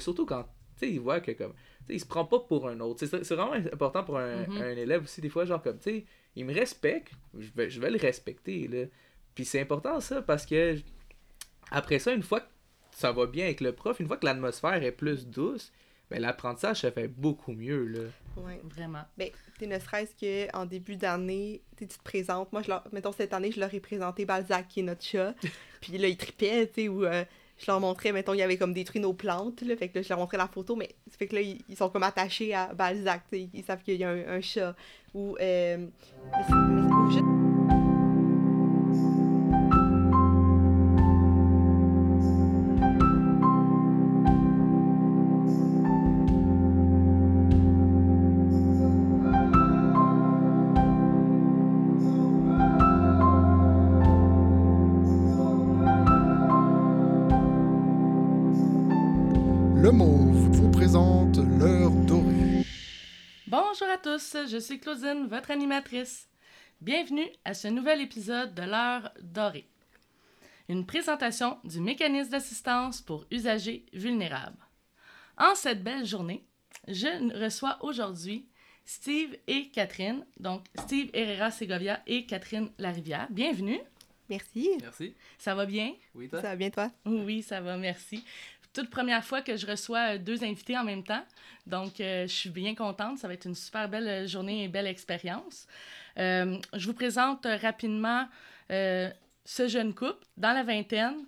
Surtout quand, tu sais, il voit que comme, tu sais, il se prend pas pour un autre. C'est c'est vraiment important pour un, Mhm. un élève aussi, des fois, genre comme, tu sais, il me respecte, je vais, je vais le respecter, là. Puis c'est important ça parce que après ça, une fois que ça va bien avec le prof, une fois que l'atmosphère est plus douce, ben l'apprentissage se fait beaucoup mieux, là. Ouais. Vraiment. Ben, tu sais, ne serait-ce qu'en début d'année, tu te présentes. Moi, je leur... mettons, cette année, je leur ai présenté Balzac, qui est notre chat. Puis là, ils tripaient, tu sais, ou euh, je leur montrais, mettons, il y avait comme détruit nos plantes, là. Fait que là, je leur montrais la photo, mais ça fait que là, ils, ils sont comme attachés à Balzac. Ils savent qu'il y a un, un chat. Ou, euh, mais tous, je suis Claudine, votre animatrice. Bienvenue à ce nouvel épisode de l'heure dorée. Une présentation du mécanisme d'assistance pour usagers vulnérables. En cette belle journée, je reçois aujourd'hui Steve et Catherine, donc Steve Herrera Segovia et Catherine Larivière. Bienvenue, Merci. Merci. ça va bien? Oui, Ça va bien, toi? Oui, ça va, merci. Toute première fois que je reçois euh, deux invités en même temps. Donc, euh, je suis bien contente. Ça va être une super belle euh, journée et belle expérience. Je vous présente rapidement ce jeune couple dans la vingtaine,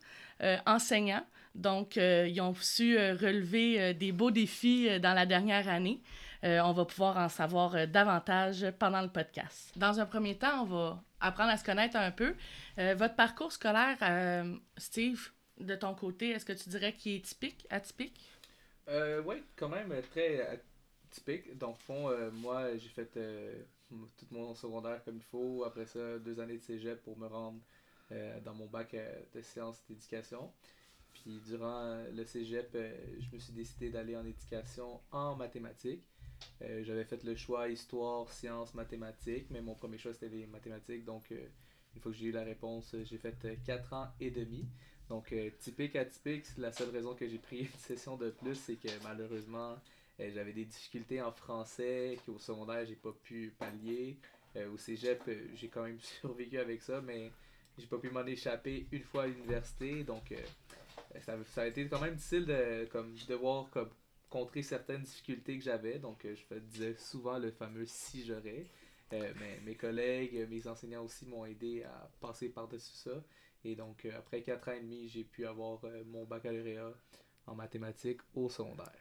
enseignant. Donc, ils ont su relever des beaux défis dans la dernière année. On va pouvoir en savoir davantage pendant le podcast. Dans un premier temps, on va apprendre à se connaître un peu. Votre parcours scolaire, Steve, de ton côté, est-ce que tu dirais qu'il est typique, atypique? Euh, oui, quand même euh, très euh, typique. Donc, fond, euh, moi, j'ai fait euh, tout mon secondaire comme il faut. Après ça, deux années de cégep pour me rendre dans mon bac de sciences d'éducation. Puis, durant le cégep, je me suis décidé d'aller en éducation en mathématiques. J'avais fait le choix histoire, sciences, mathématiques, mais mon premier choix c'était les mathématiques. Donc, une fois que j'ai eu la réponse, j'ai fait 4 ans et demi. Donc, euh, typique, atypique, la seule raison que j'ai pris une session de plus, c'est que malheureusement, euh, j'avais des difficultés en français qu'au secondaire, j'ai pas pu pallier. Euh, au cégep, euh, j'ai quand même survécu avec ça, mais j'ai pas pu m'en échapper une fois à l'université. Donc, ça, ça a été quand même difficile de comme, devoir comme, contrer certaines difficultés que j'avais. Donc, je disais souvent le fameux si j'aurais. Mais mes collègues, mes enseignants aussi m'ont aidé à passer par-dessus ça. Et donc, euh, après 4 ans et demi, j'ai pu avoir euh, mon baccalauréat en mathématiques au secondaire.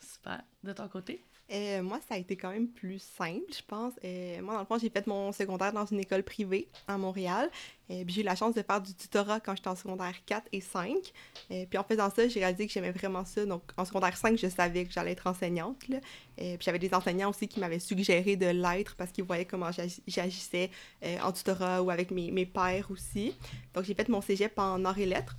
Super. De ton côté? Euh, moi, ça a été quand même plus simple, je pense. Euh, moi, dans le fond, j'ai fait mon secondaire dans une école privée à Montréal. Euh, puis j'ai eu la chance de faire du tutorat quand j'étais en secondaire 4 et 5. Euh, puis en faisant ça, j'ai réalisé que j'aimais vraiment ça. Donc, en secondaire 5, je savais que j'allais être enseignante. puis j'avais des enseignants aussi qui m'avaient suggéré de l'être parce qu'ils voyaient comment j'agi- j'agissais en tutorat ou avec mes, mes pairs aussi. Donc, j'ai fait mon cégep en arts et lettres.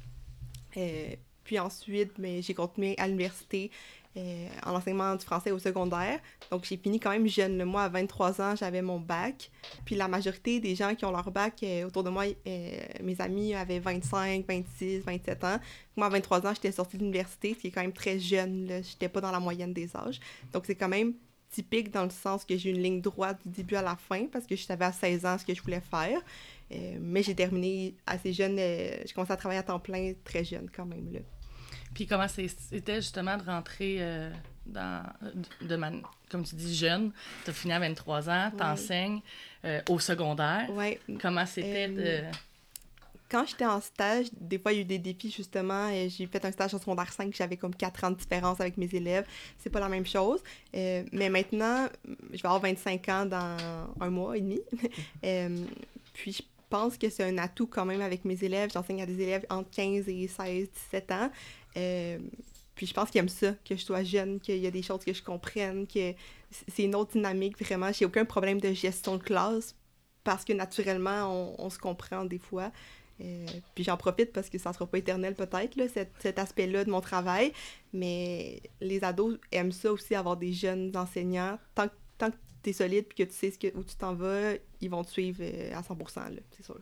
Puis ensuite, mais j'ai continué à l'université euh, en enseignement du français au secondaire. Donc, j'ai fini quand même jeune. Moi, à 23 ans, j'avais mon bac. Puis la majorité des gens qui ont leur bac euh, autour de moi, euh, mes amis avaient 25, 26, 27 ans. Moi, à 23 ans, j'étais sortie de l'université, ce qui est quand même très jeune. Je n'étais pas dans la moyenne des âges. Donc, c'est quand même typique dans le sens que j'ai une ligne droite du début à la fin parce que je savais à 16 ans ce que je voulais faire. Mais j'ai terminé assez jeune. j'ai commencé à travailler à temps plein très jeune quand même. Là. Puis comment c'était justement de rentrer euh, dans, de, man- comme tu dis, jeune, tu as fini à 23 ans, Ouais. t'enseignes euh, au secondaire. Ouais, Comment c'était Euh, de... quand j'étais en stage, des fois, il y a eu des défis, justement. J'ai fait un stage en secondaire 5, j'avais comme 4 ans de différence avec mes élèves. C'est pas la même chose. Mais maintenant, je vais avoir 25 ans dans un mois et demi. Puis, je pense que c'est un atout quand même avec mes élèves. J'enseigne à des élèves entre 15 et 16, 17 ans. Euh, puis je pense qu'ils aiment ça, que je sois jeune, qu'il y a des choses que je comprenne, que c'est une autre dynamique, vraiment. J'ai aucun problème de gestion de classe parce que naturellement, on, se comprend des fois. Euh, puis j'en profite parce que ça sera pas éternel peut-être, cet, cet aspect-là de mon travail. Mais les ados aiment ça aussi, avoir des jeunes enseignants. Tant, que- tant que tu es solide puis que tu sais où tu t'en vas, ils vont te suivre euh, à 100%, là, c'est sûr.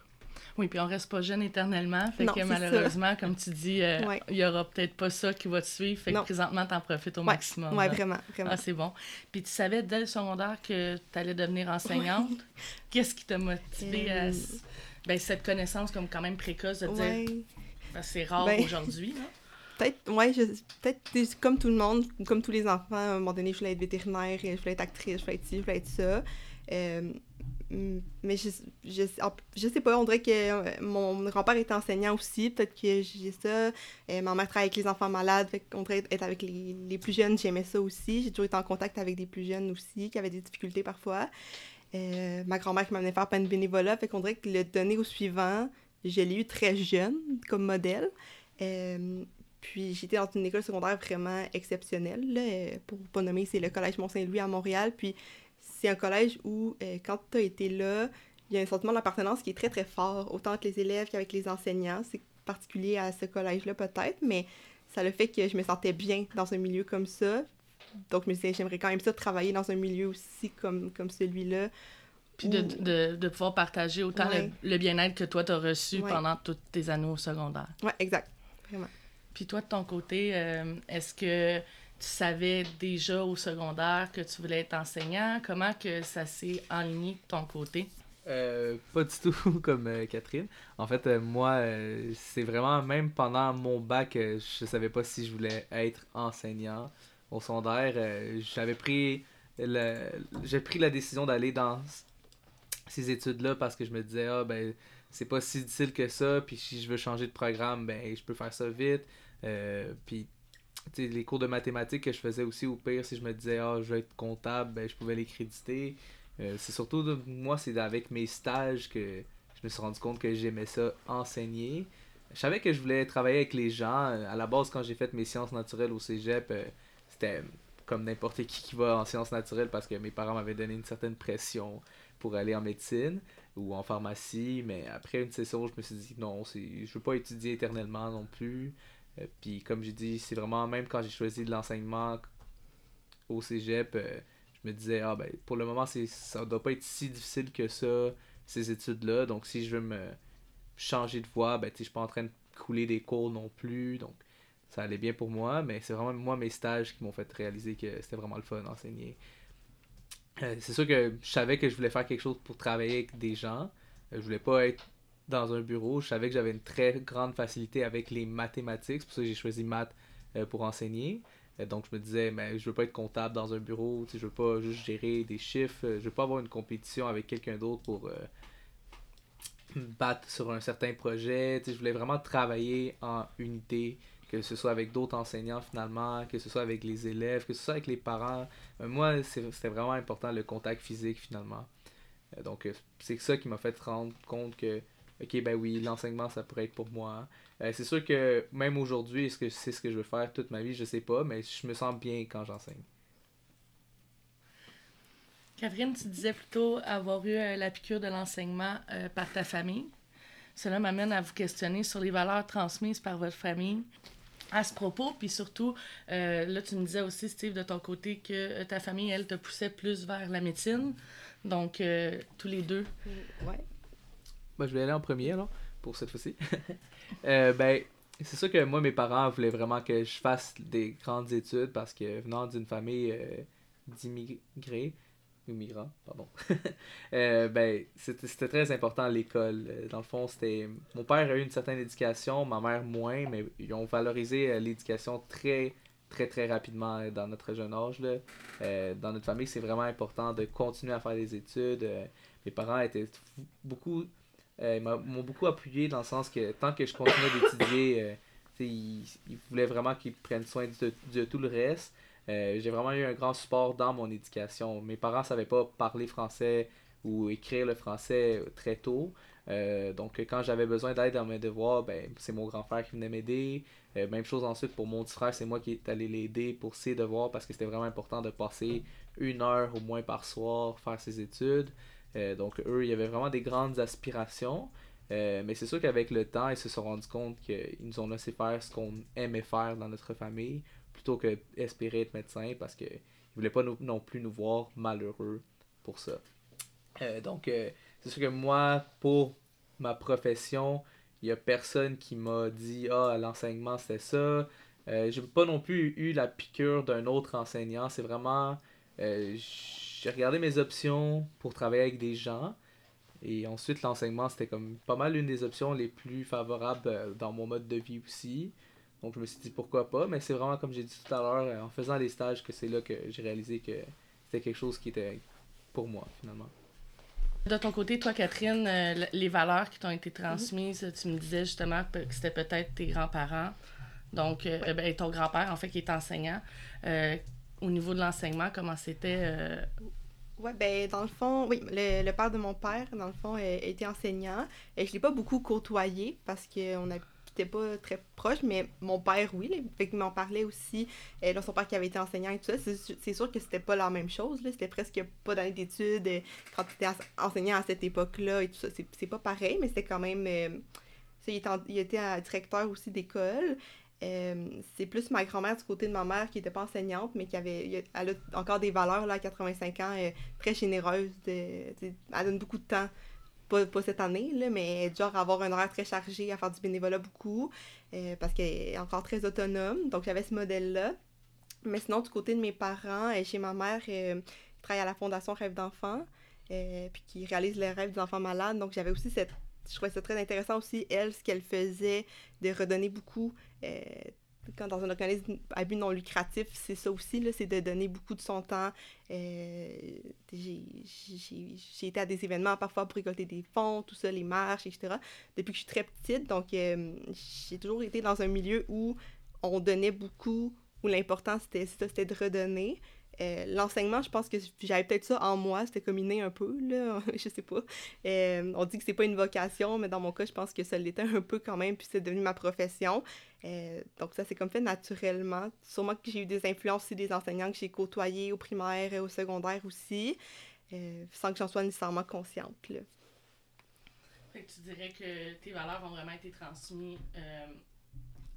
Oui, puis on reste pas jeune éternellement. Fait Non, que malheureusement, comme tu dis, euh, il Ouais. y aura peut-être pas ça qui va te suivre. Fait que Non. présentement, t'en profites au Ouais, maximum. là. vraiment, vraiment. Ah, c'est bon. Puis tu savais dès le secondaire que tu allais devenir enseignante? Qu'est-ce qui t'a motivé à Euh, ben, cette connaissance comme quand même précoce de dire que c'est rare Ben- aujourd'hui. là. Peut-être, ouais, peut-être comme tout le monde, comme tous les enfants, à un moment donné, je voulais être vétérinaire, je voulais être actrice, je voulais être ci, je voulais être ça. Euh, mais je, je, je sais pas, on dirait que euh, mon grand-père était enseignant aussi, peut-être que j'ai ça. Euh, ma mère travaille avec les enfants malades, qu'on dirait être avec les, les plus jeunes, j'aimais ça aussi. J'ai toujours été en contact avec des plus jeunes aussi, qui avaient des difficultés parfois. Euh, ma grand-mère qui m'amenait faire plein de bénévolat, fait qu'on dirait que le donner au suivant, je l'ai eu très jeune comme modèle. Puis j'étais dans une école secondaire vraiment exceptionnelle. là, pour pas nommer, c'est le Collège Mont-Saint-Louis à Montréal. Puis c'est un collège où, euh, quand tu as été là, il y a un sentiment d'appartenance qui est très très fort, autant avec les élèves qu'avec les enseignants. C'est particulier à ce collège-là peut-être, mais ça le fait que je me sentais bien dans un milieu comme ça. Donc je me disais, j'aimerais quand même ça travailler dans un milieu aussi comme, comme celui-là. Puis de, où- de, de pouvoir partager autant le- Ouais. le, bien-être que toi, tu as reçu Ouais. pendant toutes tes années au secondaire. Ouais, exact. Vraiment. Puis toi, de ton côté, euh, est-ce que tu savais déjà au secondaire que tu voulais être enseignant? Comment que ça s'est aligné de ton côté? Euh, pas du tout comme euh, Catherine. En fait, euh, moi, euh, c'est vraiment, même pendant mon bac, je savais pas si je voulais être enseignant. Au secondaire, j'avais pris, j'ai pris la décision d'aller dans ces études-là parce que je me disais, ah, ben, c'est pas si difficile que ça, puis si je veux changer de programme, ben, je peux faire ça vite. Puis, les cours de mathématiques que je faisais aussi, au pire, si je me disais, ah, je veux être comptable, ben, je pouvais les créditer. Euh, c'est surtout, moi, c'est avec mes stages que je me suis rendu compte que j'aimais ça enseigner. Je savais que je voulais travailler avec les gens. À la base, quand j'ai fait mes sciences naturelles au cégep, euh, c'était comme n'importe qui qui va en sciences naturelles parce que mes parents m'avaient donné une certaine pression pour aller en médecine ou en pharmacie. Mais après une session, je me suis dit non, je veux pas étudier éternellement non plus. Euh, Puis comme j'ai dit, c'est vraiment, même quand j'ai choisi de l'enseignement au cégep, euh, je me disais, ah ben, pour le moment, c'est, ça doit pas être si difficile que ça, ces études-là. Donc, si je veux me changer de voie, ben, je suis pas en train de couler des cours non plus. Donc, ça allait bien pour moi. Mais c'est vraiment, moi, mes stages qui m'ont fait réaliser que c'était vraiment le fun d'enseigner. Euh, c'est sûr que je savais que je voulais faire quelque chose pour travailler avec des gens. Euh, je voulais pas être dans un bureau. Je savais que j'avais une très grande facilité avec les mathématiques. C'est pour ça que j'ai choisi maths euh, pour enseigner. Euh, Donc je me disais, mais je veux pas être comptable dans un bureau, je veux pas juste gérer des chiffres, euh, je veux pas avoir une compétition avec quelqu'un d'autre pour me battre sur un certain projet. Je voulais vraiment travailler en unité, que ce soit avec d'autres enseignants finalement, que ce soit avec les élèves, que ce soit avec les parents. Moi, c'était vraiment important le contact physique finalement. Donc c'est ça qui m'a fait rendre compte que, ok, ben oui, l'enseignement ça pourrait être pour moi. Euh, c'est sûr que même aujourd'hui, est-ce que c'est ce que je veux faire toute ma vie, je sais pas, mais je me sens bien quand j'enseigne. Catherine, tu disais plutôt avoir eu euh, la piqûre de l'enseignement euh, par ta famille. Cela m'amène à vous questionner sur les valeurs transmises par votre famille à ce propos. Puis surtout, euh, là, tu me disais aussi, Steve, de ton côté, que ta famille, elle, te poussait plus vers la médecine. Donc, euh, tous les deux. Ouais. Ben, je vais aller en premier alors, pour cette fois-ci. Euh, ben, c'est sûr que moi, mes parents voulaient vraiment que je fasse des grandes études parce que venant d'une famille euh, d'immigrés, ou migrants, pardon, euh, ben, c'était très important l'école. Dans le fond, c'était. Mon père a eu une certaine éducation, ma mère moins, mais ils ont valorisé l'éducation très, très, très rapidement dans notre jeune âge. Là. Dans notre famille, c'est vraiment important de continuer à faire des études. Mes parents étaient beaucoup euh, ils m'ont beaucoup appuyé dans le sens que tant que je continuais d'étudier, euh, ils, voulaient vraiment qu'ils prennent soin de, tout le reste. Euh, j'ai vraiment eu un grand support dans mon éducation. Mes parents savaient pas parler français ou écrire le français très tôt. Donc quand j'avais besoin d'aide dans mes devoirs, ben, c'est mon grand frère qui venait m'aider. Même chose ensuite pour mon petit frère, c'est moi qui est allé l'aider pour ses devoirs parce que c'était vraiment important de passer une heure au moins par soir faire ses études. Euh, donc eux, il y avait vraiment des grandes aspirations. Euh, mais c'est sûr qu'avec le temps, ils se sont rendus compte qu'ils nous ont laissé faire ce qu'on aimait faire dans notre famille, plutôt que espérer être médecin, parce qu'ils ne voulaient pas non plus nous voir malheureux pour ça. Euh, donc, c'est sûr que moi, pour ma profession, il y a personne qui m'a dit Ah, l'enseignement c'était ça. Euh, j'ai pas non plus eu la piqûre d'un autre enseignant. C'est vraiment. J'ai regardé mes options pour travailler avec des gens. Et ensuite, l'enseignement, c'était comme pas mal une des options les plus favorables euh, dans mon mode de vie aussi. Donc, je me suis dit pourquoi pas. Mais c'est vraiment, comme j'ai dit tout à l'heure, en faisant les stages, que c'est là que j'ai réalisé que c'était quelque chose qui était pour moi, finalement. De ton côté, toi, Catherine, les valeurs qui t'ont été transmises, tu me disais justement que c'était peut-être tes grands-parents. Donc, euh, ben, ton grand-père, en fait, qui est enseignant. Euh, au niveau de l'enseignement, comment c'était? Euh? Oui, ben dans le fond, oui, le, père de mon père, dans le fond, était enseignant. Et je l'ai pas beaucoup côtoyé parce qu'on n'était pas très proches, mais mon père, oui, il m'en parlait aussi. Et là, son père qui avait été enseignant et tout ça, c'est sûr que c'était pas la même chose. C'était presque pas d'année d'études quand tu étais enseignant à cette époque-là et tout ça. C'est pas pareil, mais c'était quand même... il, il était directeur aussi d'école. Euh, c'est plus ma grand-mère du côté de ma mère qui n'était pas enseignante, mais qui avait elle a encore des valeurs là, à 85 ans, euh, très généreuse. De, elle donne beaucoup de temps, pas, pas cette année, là, mais genre avoir un horaire très chargé, à faire du bénévolat beaucoup, euh, parce qu'elle est encore très autonome. Donc j'avais ce modèle-là. Mais sinon, du côté de mes parents, chez ma mère, qui travaille à la Fondation Rêve d'enfants, puis qui réalise les rêves des enfants malades. Donc j'avais aussi cette je trouvais ça très intéressant aussi, elle, ce qu'elle faisait, de redonner beaucoup. Euh, quand dans un organisme à but non lucratif, c'est ça aussi, c'est de donner beaucoup de son temps. Euh, j'ai été à des événements parfois pour récolter des fonds, tout ça, les marches, etc. Depuis que je suis très petite, donc euh, j'ai toujours été dans un milieu où on donnait beaucoup, où l'important c'était de redonner. Euh, l'enseignement, je pense que j'avais peut-être ça en moi, c'était comme inné un peu, là, je sais pas. Euh, on dit que c'est pas une vocation, mais dans mon cas, je pense que ça l'était un peu quand même, puis c'est devenu ma profession. Euh, donc ça s'est comme fait naturellement. Sûrement que j'ai eu des influences aussi des enseignants que j'ai côtoyés au primaire et au secondaire aussi, sans que j'en sois nécessairement consciente. Là. Tu dirais que tes valeurs ont vraiment été transmises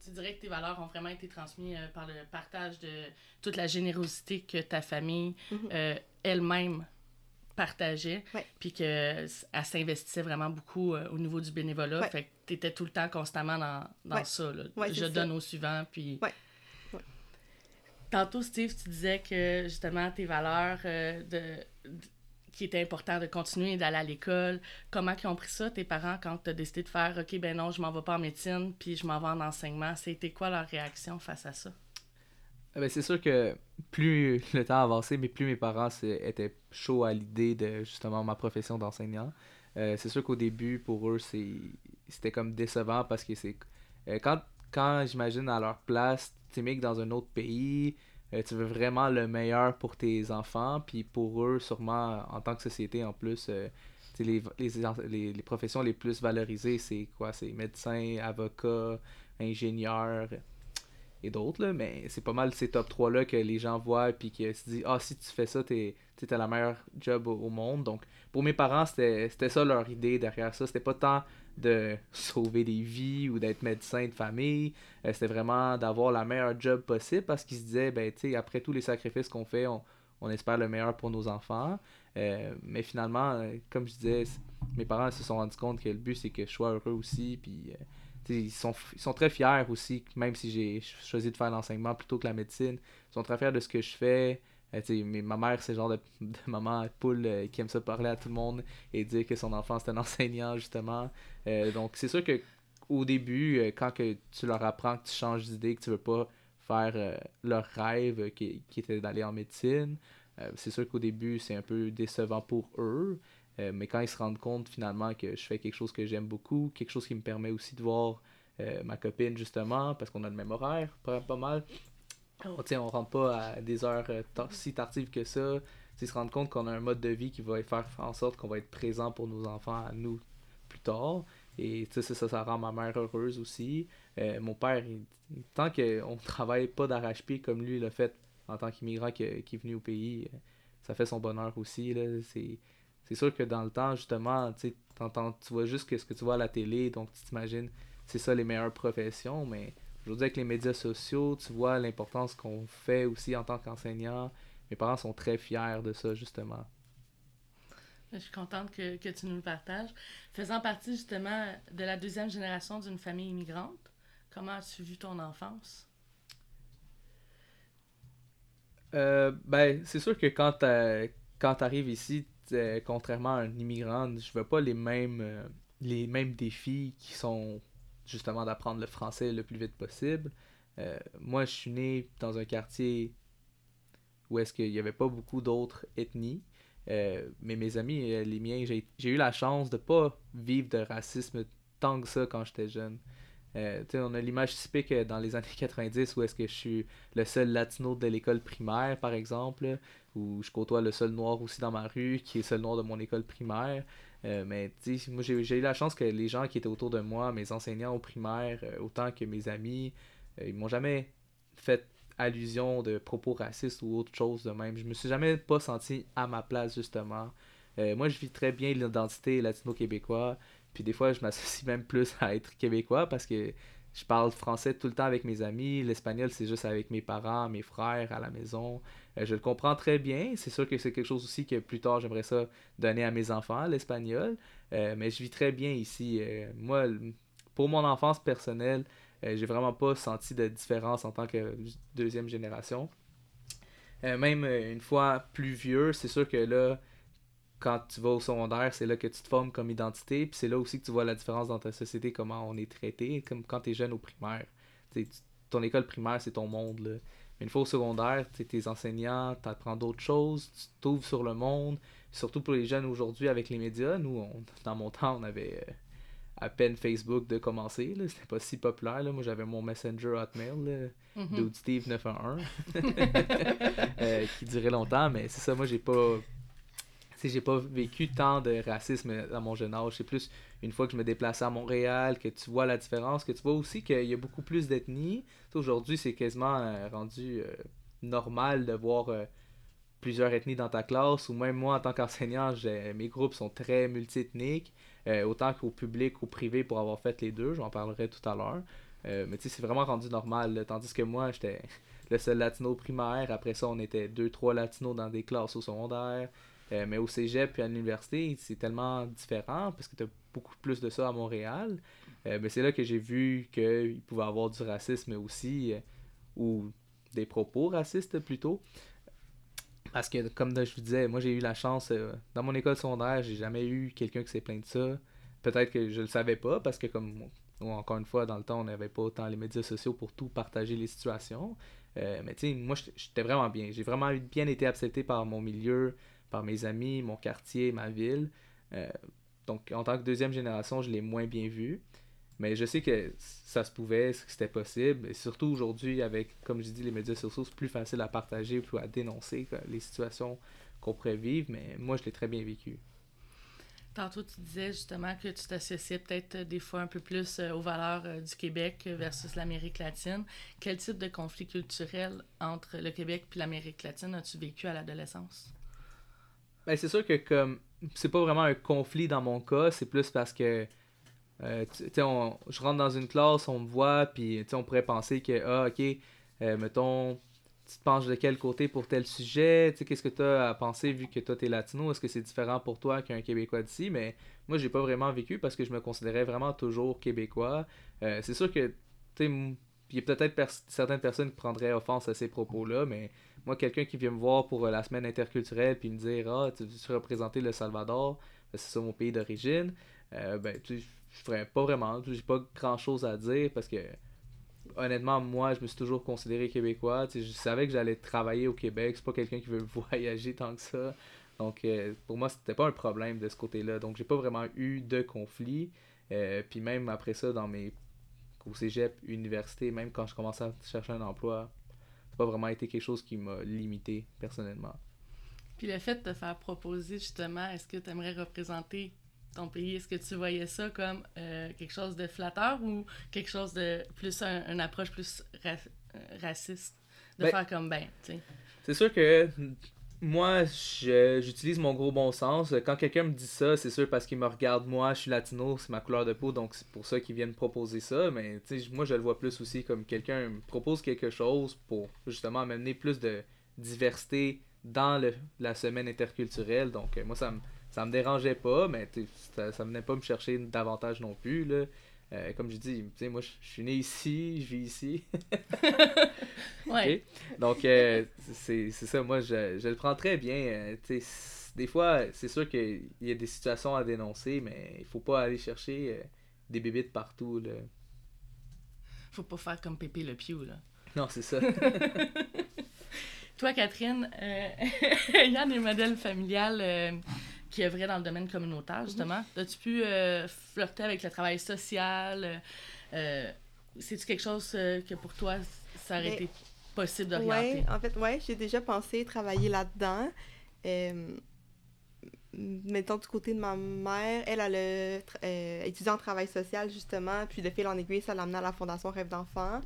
tu dirais que tes valeurs ont vraiment été transmises euh, par le partage de toute la générosité que ta famille mhm. euh, elle-même partageait, puis qu'elle s'investissait vraiment beaucoup euh, au niveau du bénévolat. Fait que tu étais tout le temps constamment dans, dans ça. Je donne au suivant, puis... Tantôt, Steve, tu disais que justement tes valeurs de qui était important de continuer d'aller à l'école. Comment ils ont pris ça, tes parents, quand tu as décidé de faire OK, ben non, je m'en vais pas en médecine, puis je m'en vais en enseignement? C'était quoi leur réaction face à ça? Eh ben, c'est sûr que plus le temps avançait, mais plus mes parents étaient chauds à l'idée de justement ma profession d'enseignant. Euh, c'est sûr qu'au début, pour eux, c'était comme décevant parce que c'est. Euh, quand quand j'imagine à leur place, tu que dans un autre pays, euh, tu veux vraiment le meilleur pour tes enfants, puis pour eux, sûrement, en tant que société, en plus, euh, les, les, les, professions les plus valorisées, c'est quoi? C'est médecin, avocat, ingénieur et d'autres, mais c'est pas mal ces top 3-là que les gens voient, puis qui se disent Ah, si tu fais ça, t'es as la meilleure job au, monde. Donc, pour mes parents, c'était ça leur idée derrière ça. C'était pas tant de sauver des vies ou d'être médecin de famille. Euh, c'était vraiment d'avoir la meilleure job possible parce qu'ils se disaient, ben, après tous les sacrifices qu'on fait, on, on, espère le meilleur pour nos enfants. Euh, mais finalement, euh, comme je disais, mes parents se sont rendus compte que le but, c'est que je sois heureux aussi. Puis, ils, sont, ils sont très fiers aussi, même si j'ai choisi de faire l'enseignement plutôt que la médecine. Ils sont très fiers de ce que je fais. Euh, ma mère, c'est le genre de, maman poule euh, qui aime ça parler à tout le monde et dire que son enfant c'est un enseignant, justement. Euh, donc, c'est sûr que au début, quand que tu leur apprends que tu changes d'idée, que tu veux pas faire leur rêve qui, qui était d'aller en médecine, c'est sûr qu'au début, c'est un peu décevant pour eux. mais quand ils se rendent compte finalement que je fais quelque chose que j'aime beaucoup, quelque chose qui me permet aussi de voir ma copine, justement, parce qu'on a le même horaire, pas mal on, on rentre pas à des heures euh, si tardives que ça. Ils se rendent compte qu'on a un mode de vie qui va faire en sorte qu'on va être présent pour nos enfants à nous plus tard. Et ça, ça, ça rend ma mère heureuse aussi. Euh, mon père, tant qu'on ne travaille pas d'arrache-pied comme lui l'a fait en tant qu'immigrant qui, qui, est venu au pays, euh, ça fait son bonheur aussi. C'est sûr que dans le temps, justement, tu vois juste ce que tu vois à la télé, donc tu t'imagines, c'est ça les meilleures professions, mais Aujourd'hui, avec les médias sociaux, tu vois l'importance qu'on fait aussi en tant qu'enseignant. Mes parents sont très fiers de ça, justement. Je suis contente que, que tu nous le partages. Faisant partie justement de la deuxième génération d'une famille immigrante, comment as-tu vu ton enfance? Euh, ben, c'est sûr que quand quand tu arrives ici, contrairement à un immigrant, je veux pas les mêmes, euh, les mêmes défis qui sont justement d'apprendre le français le plus vite possible. Euh, moi, je suis né dans un quartier où est-ce qu'il n'y avait pas beaucoup d'autres ethnies. Euh, mais mes amis, les miens, j'ai eu la chance de pas vivre de racisme tant que ça quand j'étais jeune. Euh, on a l'image typique dans les années 90 où est-ce que je suis le seul latino de l'école primaire, par exemple, où je côtoie le seul noir aussi dans ma rue, qui est le seul noir de mon école primaire. Euh, mais moi, j'ai eu la chance que les gens qui étaient autour de moi, mes enseignants au primaire, euh, autant que mes amis, ils m'ont jamais fait allusion de propos racistes ou autre chose de même. Je me suis jamais pas senti à ma place, justement. moi, je vis très bien l'identité latino-québécois. Puis des fois, je m'associe même plus à être québécois parce que je parle français tout le temps avec mes amis. L'espagnol, c'est juste avec mes parents, mes frères à la maison. Euh, je le comprends très bien. C'est sûr que c'est quelque chose aussi que plus tard, j'aimerais ça donner à mes enfants, l'espagnol. Euh, mais je vis très bien ici. Euh, moi, pour mon enfance personnelle, j'ai vraiment pas senti de différence en tant que deuxième génération. même une fois plus vieux, c'est sûr que là, quand tu vas au secondaire, c'est là que tu te formes comme identité, puis c'est là aussi que tu vois la différence dans ta société, comment on est traité, comme quand tu es jeune au primaire. ton école primaire, c'est ton monde. Là. Mais une fois au secondaire, tes enseignants, tu apprends d'autres choses, tu t'ouvres sur le monde. Surtout pour les jeunes aujourd'hui avec les médias. Nous, dans mon temps, on avait euh, à peine Facebook de commencer. C'était pas si populaire. Là. Moi, j'avais mon Messenger Hotmail, mm Steve 911, euh, qui durait longtemps. Mais c'est ça, moi, j'ai pas j'ai pas vécu tant de racisme à mon jeune âge. C'est plus une fois que je me déplaçais à Montréal, que tu vois la différence, que tu vois aussi qu'il y a beaucoup plus d'ethnies. Aujourd'hui, c'est quasiment euh, rendu euh, normal de voir euh, plusieurs ethnies dans ta classe, ou même moi, en tant qu'enseignant, mes groupes sont très multiethniques, autant qu'au public, au privé, pour avoir fait les deux. J'en parlerai tout à l'heure. mais tu sais, c'est vraiment rendu normal. Tandis que moi, j'étais le seul latino primaire. Après ça, on était deux, trois latinos dans des classes au secondaire. Euh, mais au cégep et à l'université, c'est tellement différent parce que tu as beaucoup plus de ça à Montréal. Euh, mais c'est là que j'ai vu qu'il pouvait y avoir du racisme aussi, euh, ou des propos racistes plutôt. Parce que, comme je vous disais, moi j'ai eu la chance, dans mon école secondaire, j'ai jamais eu quelqu'un qui s'est plaint de ça. Peut-être que je le savais pas, parce que, comme, encore une fois, dans le temps, on n'avait pas autant les médias sociaux pour tout partager les situations. mais tu sais, moi j'étais vraiment bien. J'ai vraiment bien été accepté par mon milieu par mes amis, mon quartier, ma ville. Euh, donc, en tant que deuxième génération, je l'ai moins bien vu. Mais je sais que ça se pouvait, que c'était possible. Et surtout aujourd'hui, avec, comme je dis, les médias sociaux, c'est plus facile à partager, plus à dénoncer les situations qu'on pourrait vivre. Mais moi, je l'ai très bien vécu. Tantôt, tu disais justement que tu t'associais peut-être des fois un peu plus euh, aux valeurs euh, du Québec versus l'Amérique latine. Quel type de conflit culturel entre le Québec et l'Amérique latine as-tu vécu à l'adolescence? Ben, c'est sûr que comme c'est pas vraiment un conflit dans mon cas, c'est plus parce que euh, je rentre dans une classe, on me voit, puis on pourrait penser que, ah, ok, euh, mettons, tu te penches de quel côté pour tel sujet, qu'est-ce que tu as à penser vu que toi t'es latino, est-ce que c'est différent pour toi qu'un Québécois d'ici, mais moi j'ai pas vraiment vécu parce que je me considérais vraiment toujours Québécois. Euh, c'est sûr que, tu sais, il y a peut-être certaines personnes qui prendraient offense à ces propos-là, mais moi, quelqu'un qui vient me voir pour euh, la semaine interculturelle puis me dire Ah, tu veux représenter le Salvador, ben, c'est ça mon pays d'origine, euh, ben, tu je ferais pas vraiment. J'ai pas grand chose à dire parce que, honnêtement, moi, je me suis toujours considéré québécois. je savais que j'allais travailler au Québec. C'est pas quelqu'un qui veut voyager tant que ça. Donc, euh, pour moi, c'était pas un problème de ce côté-là. Donc, j'ai pas vraiment eu de conflit. puis même après ça, dans mes au cégep, université, même quand je commençais à chercher un emploi, pas vraiment été quelque chose qui m'a limité personnellement. Puis le fait de te faire proposer justement, est-ce que tu aimerais représenter ton pays, est-ce que tu voyais ça comme euh, quelque chose de flatteur ou quelque chose de plus, un, une approche plus euh, raciste? De ben faire comme ben, tu sais. C'est sûr que moi, j'utilise mon gros bon sens. Quand quelqu'un me dit ça, c'est sûr parce qu'il me regarde moi, je suis latino, c'est ma couleur de peau, donc c'est pour ça qu'ils viennent proposer ça. Mais moi, je le vois plus aussi comme quelqu'un me propose quelque chose pour justement amener plus de diversité dans le, la semaine interculturelle. Donc, euh, moi, ça me, ça me dérangeait pas, mais ça, ça venait pas me chercher davantage non plus. Là. Euh, comme je dis, moi je suis né ici, je vis ici. ouais. Donc euh, c'est ça, moi je, je, le prends très bien. Euh, des fois, c'est sûr qu'il y a des situations à dénoncer, mais il faut pas aller chercher des bébés de partout. Là. Faut pas faire comme Pépé le Pew, là. Non, c'est ça. Toi, Catherine, ayant des modèles familiales qui œuvrait dans le domaine communautaire, mhm. justement. As-tu pu euh, flirter avec le travail social? Euh, euh, c'est-tu quelque chose que pour toi, ça aurait ben, été possible d'orienter? Oui, en fait, ouais, j'ai déjà pensé travailler là-dedans. mettons du côté de ma mère, elle, elle a étudié en travail social, justement, puis de fil en aiguille, ça l'a amené à la Fondation Rêve d'enfant.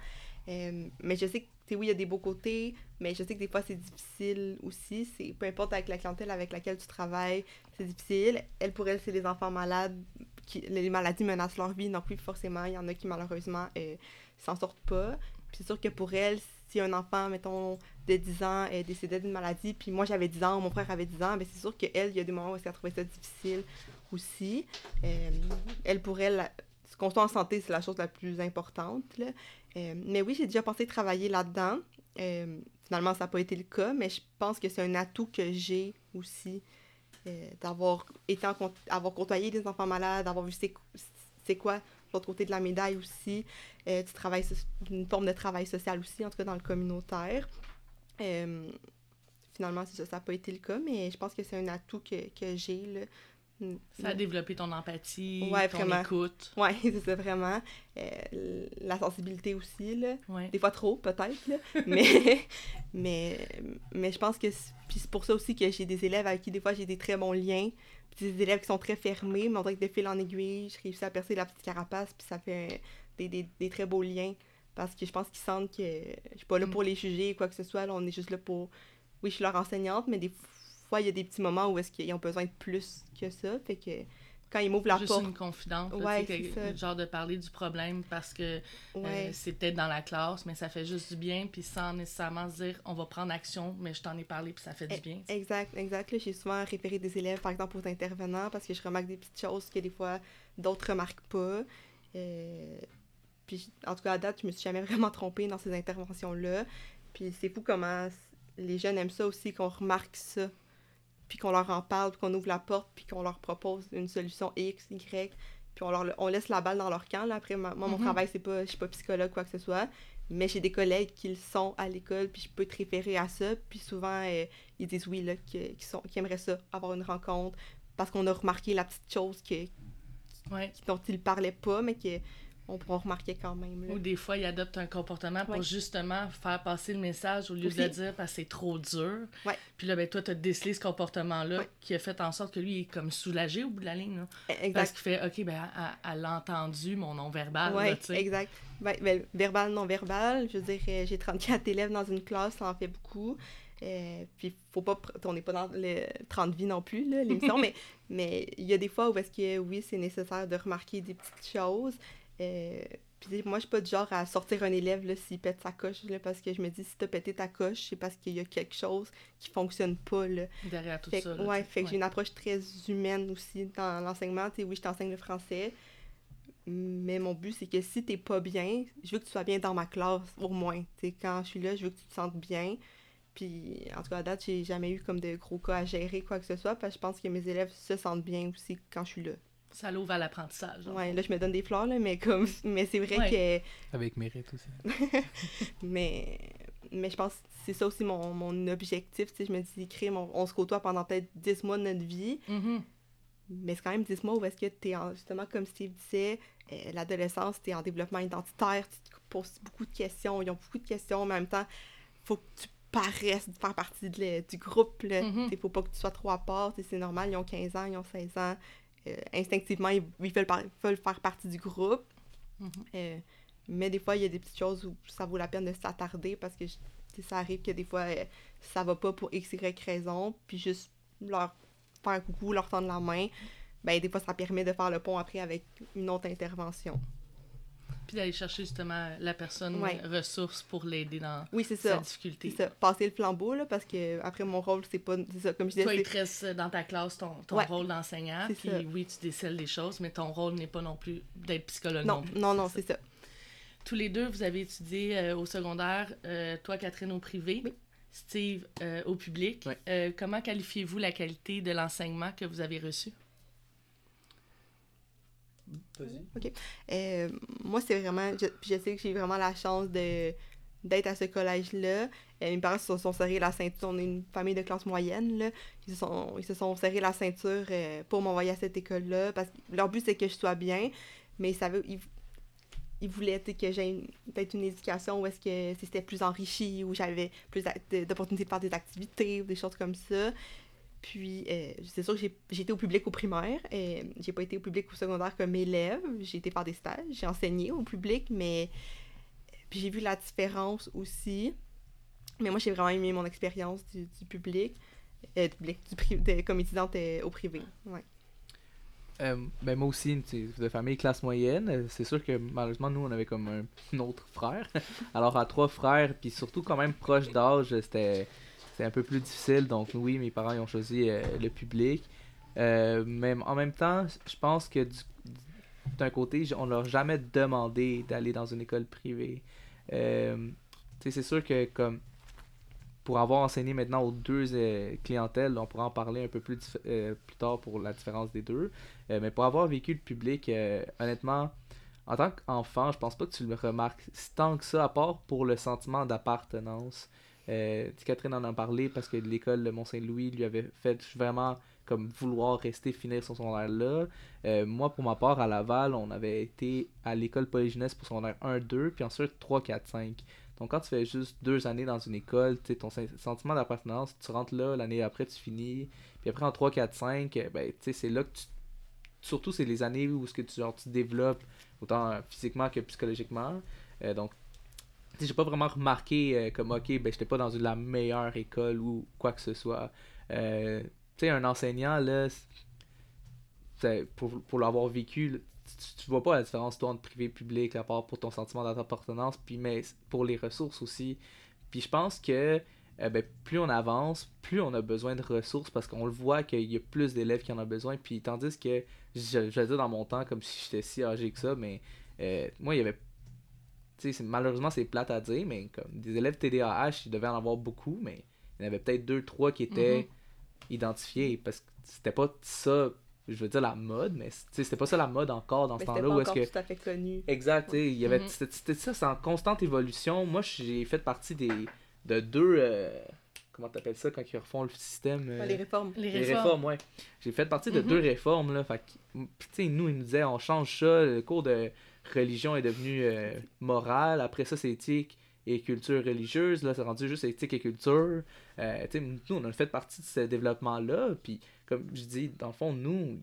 mais je sais que oui, il y a des beaux côtés, mais je sais que des fois, c'est difficile aussi. C'est Peu importe avec la clientèle avec laquelle tu travailles, c'est difficile. Elle, pour elle, c'est les enfants malades. Qui, les maladies menacent leur vie, donc oui, forcément, il y en a qui, malheureusement, euh, s'en sortent pas. Puis c'est sûr que pour elle, si un enfant, mettons, de 10 ans est décédé d'une maladie, puis moi, j'avais 10 ans, mon frère avait 10 ans, ben c'est sûr qu'elle, il y a des moments où elle a trouvé ça difficile aussi. Euh, elle, pour elle, qu'on soit en santé, c'est la chose la plus importante. Là. Euh, mais oui, j'ai déjà pensé travailler là-dedans. Euh, finalement, ça n'a pas été le cas, mais je pense que c'est un atout que j'ai aussi euh, d'avoir été en, avoir côtoyé des enfants malades, d'avoir vu c'est quoi l'autre côté de la médaille aussi. travailles une forme de travail social aussi, en tout cas dans le communautaire. finalement, ça n'a pas été le cas, mais je pense que c'est un atout que, que j'ai ça a développé ton empathie, ton écoute. Oui, c'est ça, vraiment. Euh, la sensibilité aussi, là. Des fois trop, peut-être, mais, mais, mais je pense que c'est pour ça aussi que j'ai des élèves avec qui, des fois, j'ai des très bons liens. Puis des élèves qui sont très fermés, mais on dirait que de fil en aiguille, je réussis à percer la petite carapace, puis ça fait des, des, des très beaux liens. Parce que je pense qu'ils sentent que je suis pas là mm. pour les juger ou quoi que ce soit. Là, on est juste là pour... Oui, je suis leur enseignante, mais des fois, il y a des petits moments où est-ce qu'ils ont besoin de plus que ça. Fait que quand ils m'ouvrent la Juste une confidente, genre de parler du problème parce que euh, c'était dans la classe, mais ça fait juste du bien, puis sans nécessairement se dire on va prendre action, mais je t'en ai parlé, puis ça fait du e, bien. Exact, exact. J'ai souvent référé des élèves, par exemple, aux intervenants, parce que je remarque des petites choses que des fois d'autres remarquent pas. Euh, puis, en tout cas, à date, je me suis jamais vraiment trompée dans ces interventions-là. Puis, c'est fou comment les jeunes aiment ça aussi, qu'on remarque ça puis qu'on leur en parle, puis qu'on ouvre la porte, puis qu'on leur propose une solution X, Y, puis on, leur, on laisse la balle dans leur camp. Là. Après, moi, mon mhm. travail, c'est pas, je suis pas psychologue, quoi que ce soit, mais j'ai des collègues qui le sont à l'école, puis je peux te référer à ça, puis souvent, euh, ils disent oui, là, qui, sont, qui aimeraient ça, avoir une rencontre, parce qu'on a remarqué la petite chose que, dont ils parlaient pas, mais que on pourra remarquer quand même. Ou des fois, ils adoptent un comportement pour justement faire passer le message au lieu de le dire parce que c'est trop dur. Puis là, ben, toi, tu as décelé ce comportement-là qui a fait en sorte que lui, il est comme soulagé au bout de la ligne. E, parce qu'il fait, OK, ben, elle, a entendu mon non-verbal. Oui, exact. Ben, ben, verbal, non-verbal. Je veux dire, euh, j'ai 34 élèves dans une classe, ça en fait beaucoup. Euh, puis faut pas on n'est pas dans le 30 vies non plus l'émission mais mais il y a des fois où est-ce que oui c'est nécessaire de remarquer des petites choses euh, puis moi, je suis pas du genre à sortir un élève s'il pète sa coche, là, parce que je me dis, si t'as pété ta coche, c'est parce qu'il y a quelque chose qui fonctionne pas. Là. Derrière tout ça. ouais, fait que j'ai une approche très humaine aussi dans l'enseignement. Oui, je t'enseigne le français, mais mon but, c'est que si t'es pas bien, je veux que tu sois bien dans ma classe, au moins. Quand je suis là, je veux que tu te sentes bien. Puis, en tout cas, à date, j'ai jamais eu comme de gros cas à gérer, quoi que ce soit, parce que je pense que mes élèves se sentent bien aussi quand je suis là. Ça l'ouvre à l'apprentissage. Ouais, là, je me donne des fleurs, là, mais comme... Mais c'est vrai que... Avec mérite aussi. mais... Mais je pense que c'est ça aussi mon, mon objectif, tu sais, je me dis, crime, on, se côtoie pendant peut-être 10 mois de notre vie, mm-hmm. mais c'est quand même 10 mois où est-ce que tu es, justement, comme Steve disait, euh, l'adolescence, tu es en développement identitaire, tu te poses beaucoup de questions, ils ont beaucoup de questions, mais en même temps, faut que tu paraisses faire partie du groupe, là. Mm faut pas que tu sois trop à part, c'est normal, ils ont 15 ans, ils ont 16 ans, instinctivement, ils, veulent, faire partie du groupe. Mm-hmm. Euh, mais des fois, il y a des petites choses où ça vaut la peine de s'attarder parce que ça arrive que des fois, euh, ça va pas pour x, y raison. Puis juste leur faire un coucou, leur tendre la main, ben des fois, ça permet de faire le pont après avec une autre intervention. Puis d'aller chercher justement la personne Ouais. ressource pour l'aider dans Oui, c'est sa ça. difficulté. C'est ça. Passer le flambeau, là, parce que après mon rôle, c'est pas. C'est ça, comme je disais. Toi, il c'est- te reste dans ta classe ton, ton Ouais. rôle d'enseignant, puis ça. oui, tu décèles des choses, mais ton rôle n'est pas non plus d'être psychologue non, Non, plus. non, non, c'est ça. Tous les deux, vous avez étudié euh, au secondaire, euh, toi, Catherine, au privé, Oui. Steve, euh, au public. Euh, comment qualifiez-vous la qualité de l'enseignement que vous avez reçu? Vas-y. Euh, moi, c'est vraiment. Je, je sais que j'ai vraiment la chance de d'être à ce collège-là. Euh, mes parents se sont serrés la ceinture. On est une famille de classe moyenne, là. Ils se sont, ils se sont serrés la ceinture euh, pour m'envoyer à cette école-là. Parce que leur but, c'est que je sois bien. Mais ça veut, ils, ils voulaient que j'ai une- peut-être une éducation où est-ce que c'était plus enrichi, où j'avais plus d'opportunités de faire des activités ou des choses comme ça. Puis, euh, c'est sûr que j'ai été au public au primaire. Euh, j'ai pas été au public au secondaire comme élève. J'ai été faire des stages. J'ai enseigné au public, mais. J'ai vu la différence aussi. Mais moi, j'ai vraiment aimé mon expérience du, du public. Euh, du comme étudiante euh, au privé. Ouais. Ben moi aussi, de famille classe moyenne, c'est sûr que malheureusement, nous, on avait comme un autre frère. Alors, à trois frères, puis surtout quand même proche d'âge, c'était c'était un peu plus difficile. Donc, oui, mes parents ils ont choisi euh, le public. Euh, mais en même temps, je pense que du- d'un côté, on leur a jamais demandé d'aller dans une école privée. Euh, c'est sûr que comme pour avoir enseigné maintenant aux deux euh, clientèles, on pourra en parler un peu plus, euh, plus tard pour la différence des deux. Mais pour avoir vécu le public, honnêtement, en tant qu'enfant, je pense pas que tu le remarques tant que ça, à part pour le sentiment d'appartenance. Euh, Catherine en a parlé parce que l'école de Mont-Saint-Louis lui avait fait vraiment comme vouloir rester finir son secondaire là. Euh, moi, pour ma part, à Laval, on avait été à l'école polyjeunesse pour secondaire 1, 2, puis ensuite 3, 4, 5. Donc, quand tu fais juste deux années dans une école, ton sen- sentiment d'appartenance, tu rentres là, l'année après, tu finis. Puis après, en 3, 4, 5, euh, ben, c'est là que tu. Surtout, c'est les années où ce que tu, genre, tu développes, autant euh, physiquement que psychologiquement. Euh, donc, j'ai pas vraiment remarqué euh, comme, ok, ben, j'étais pas dans une, la meilleure école ou quoi que ce soit. Euh, tu sais, un enseignant, là, pour, pour l'avoir vécu, tu, vois pas la différence toi entre privé et public, à part pour ton sentiment d'appartenance, puis mais pour les ressources aussi. Puis je pense que euh, ben, plus on avance, plus on a besoin de ressources parce qu'on le voit qu'il y a plus d'élèves qui en ont besoin. Puis tandis que, je, je vais dire dans mon temps, comme si j'étais si âgé que ça, mais moi, il y avait. Tu sais, c'est- malheureusement, c'est plate à dire, mais comme des élèves TDAH, il devait en avoir beaucoup, mais il y en avait peut-être deux, trois qui étaient Mhm. identifiés parce que c'était pas ça, je veux dire la mode, mais tu sais, c'était pas ça la mode encore dans Mais ce c'était temps-là. pas où est-ce encore que tout à fait connu. Exact, tu sais, il y avait c'était c'était ça, c'est en constante évolution. Moi, j'ai fait partie des de deux euh, comment t'appelles ça quand ils refont le système euh, Les réformes. Les les réformes. réformes, ouais. J'ai fait partie de Mhm. deux réformes là, fait que, puis tu sais nous ils nous disaient on change ça, le cours de religion est devenu euh, moral, après ça c'est éthique et culture religieuse, là c'est rendu juste éthique et culture. Euh, tu nous on a fait partie de ce développement là, puis comme je dis dans le fond nous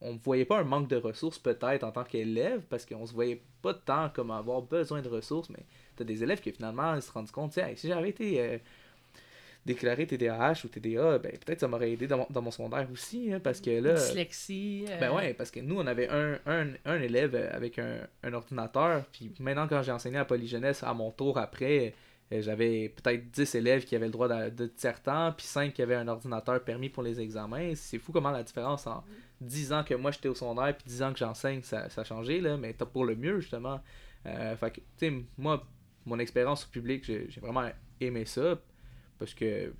on ne voyait pas un manque de ressources peut-être en tant qu'élève parce qu'on se voyait pas tant comme avoir besoin de ressources. Mais t'as des élèves qui finalement ils se rendent compte tu Hey, si j'avais été euh, déclaré TDAH ou TDA ben peut-être ça m'aurait aidé dans mon, dans mon secondaire aussi hein, parce que là Dyslexie. euh, ben ouais parce que nous on avait un, un, un élève avec un, un ordinateur puis maintenant quand j'ai enseigné à Polyjeunesse à mon tour après euh, j'avais peut-être 10 élèves qui avaient le droit de, de tiers-temps, puis 5 qui avaient un ordinateur permis pour les examens. C'est fou comment la différence en 10 ans que moi j'étais au secondaire, puis 10 ans que j'enseigne, ça, ça a changé, là, mais t'as pour le mieux, justement. Euh, fait que, tu sais, moi, mon expérience au public, j'ai vraiment aimé ça, parce que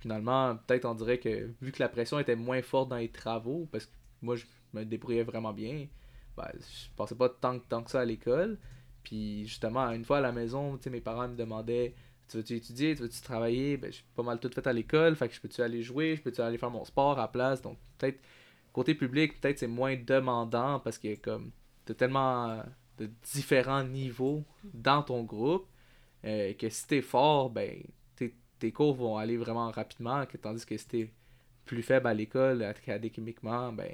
finalement, peut-être on dirait que vu que la pression était moins forte dans les travaux, parce que moi je me débrouillais vraiment bien, ben, je passais pas tant, tant que ça à l'école. Puis justement, une fois à la maison, mes parents me demandaient Tu veux-tu étudier, tu veux-tu travailler Ben, j'ai pas mal tout fait à l'école, fait que je peux-tu aller jouer, je peux-tu aller faire mon sport à la place? Donc, peut-être, côté public, peut-être c'est moins demandant parce que, comme, t'as tellement de différents niveaux dans ton groupe euh, que si t'es fort, ben, tes, cours vont aller vraiment rapidement, tandis que si plus faible à l'école, académiquement, ben,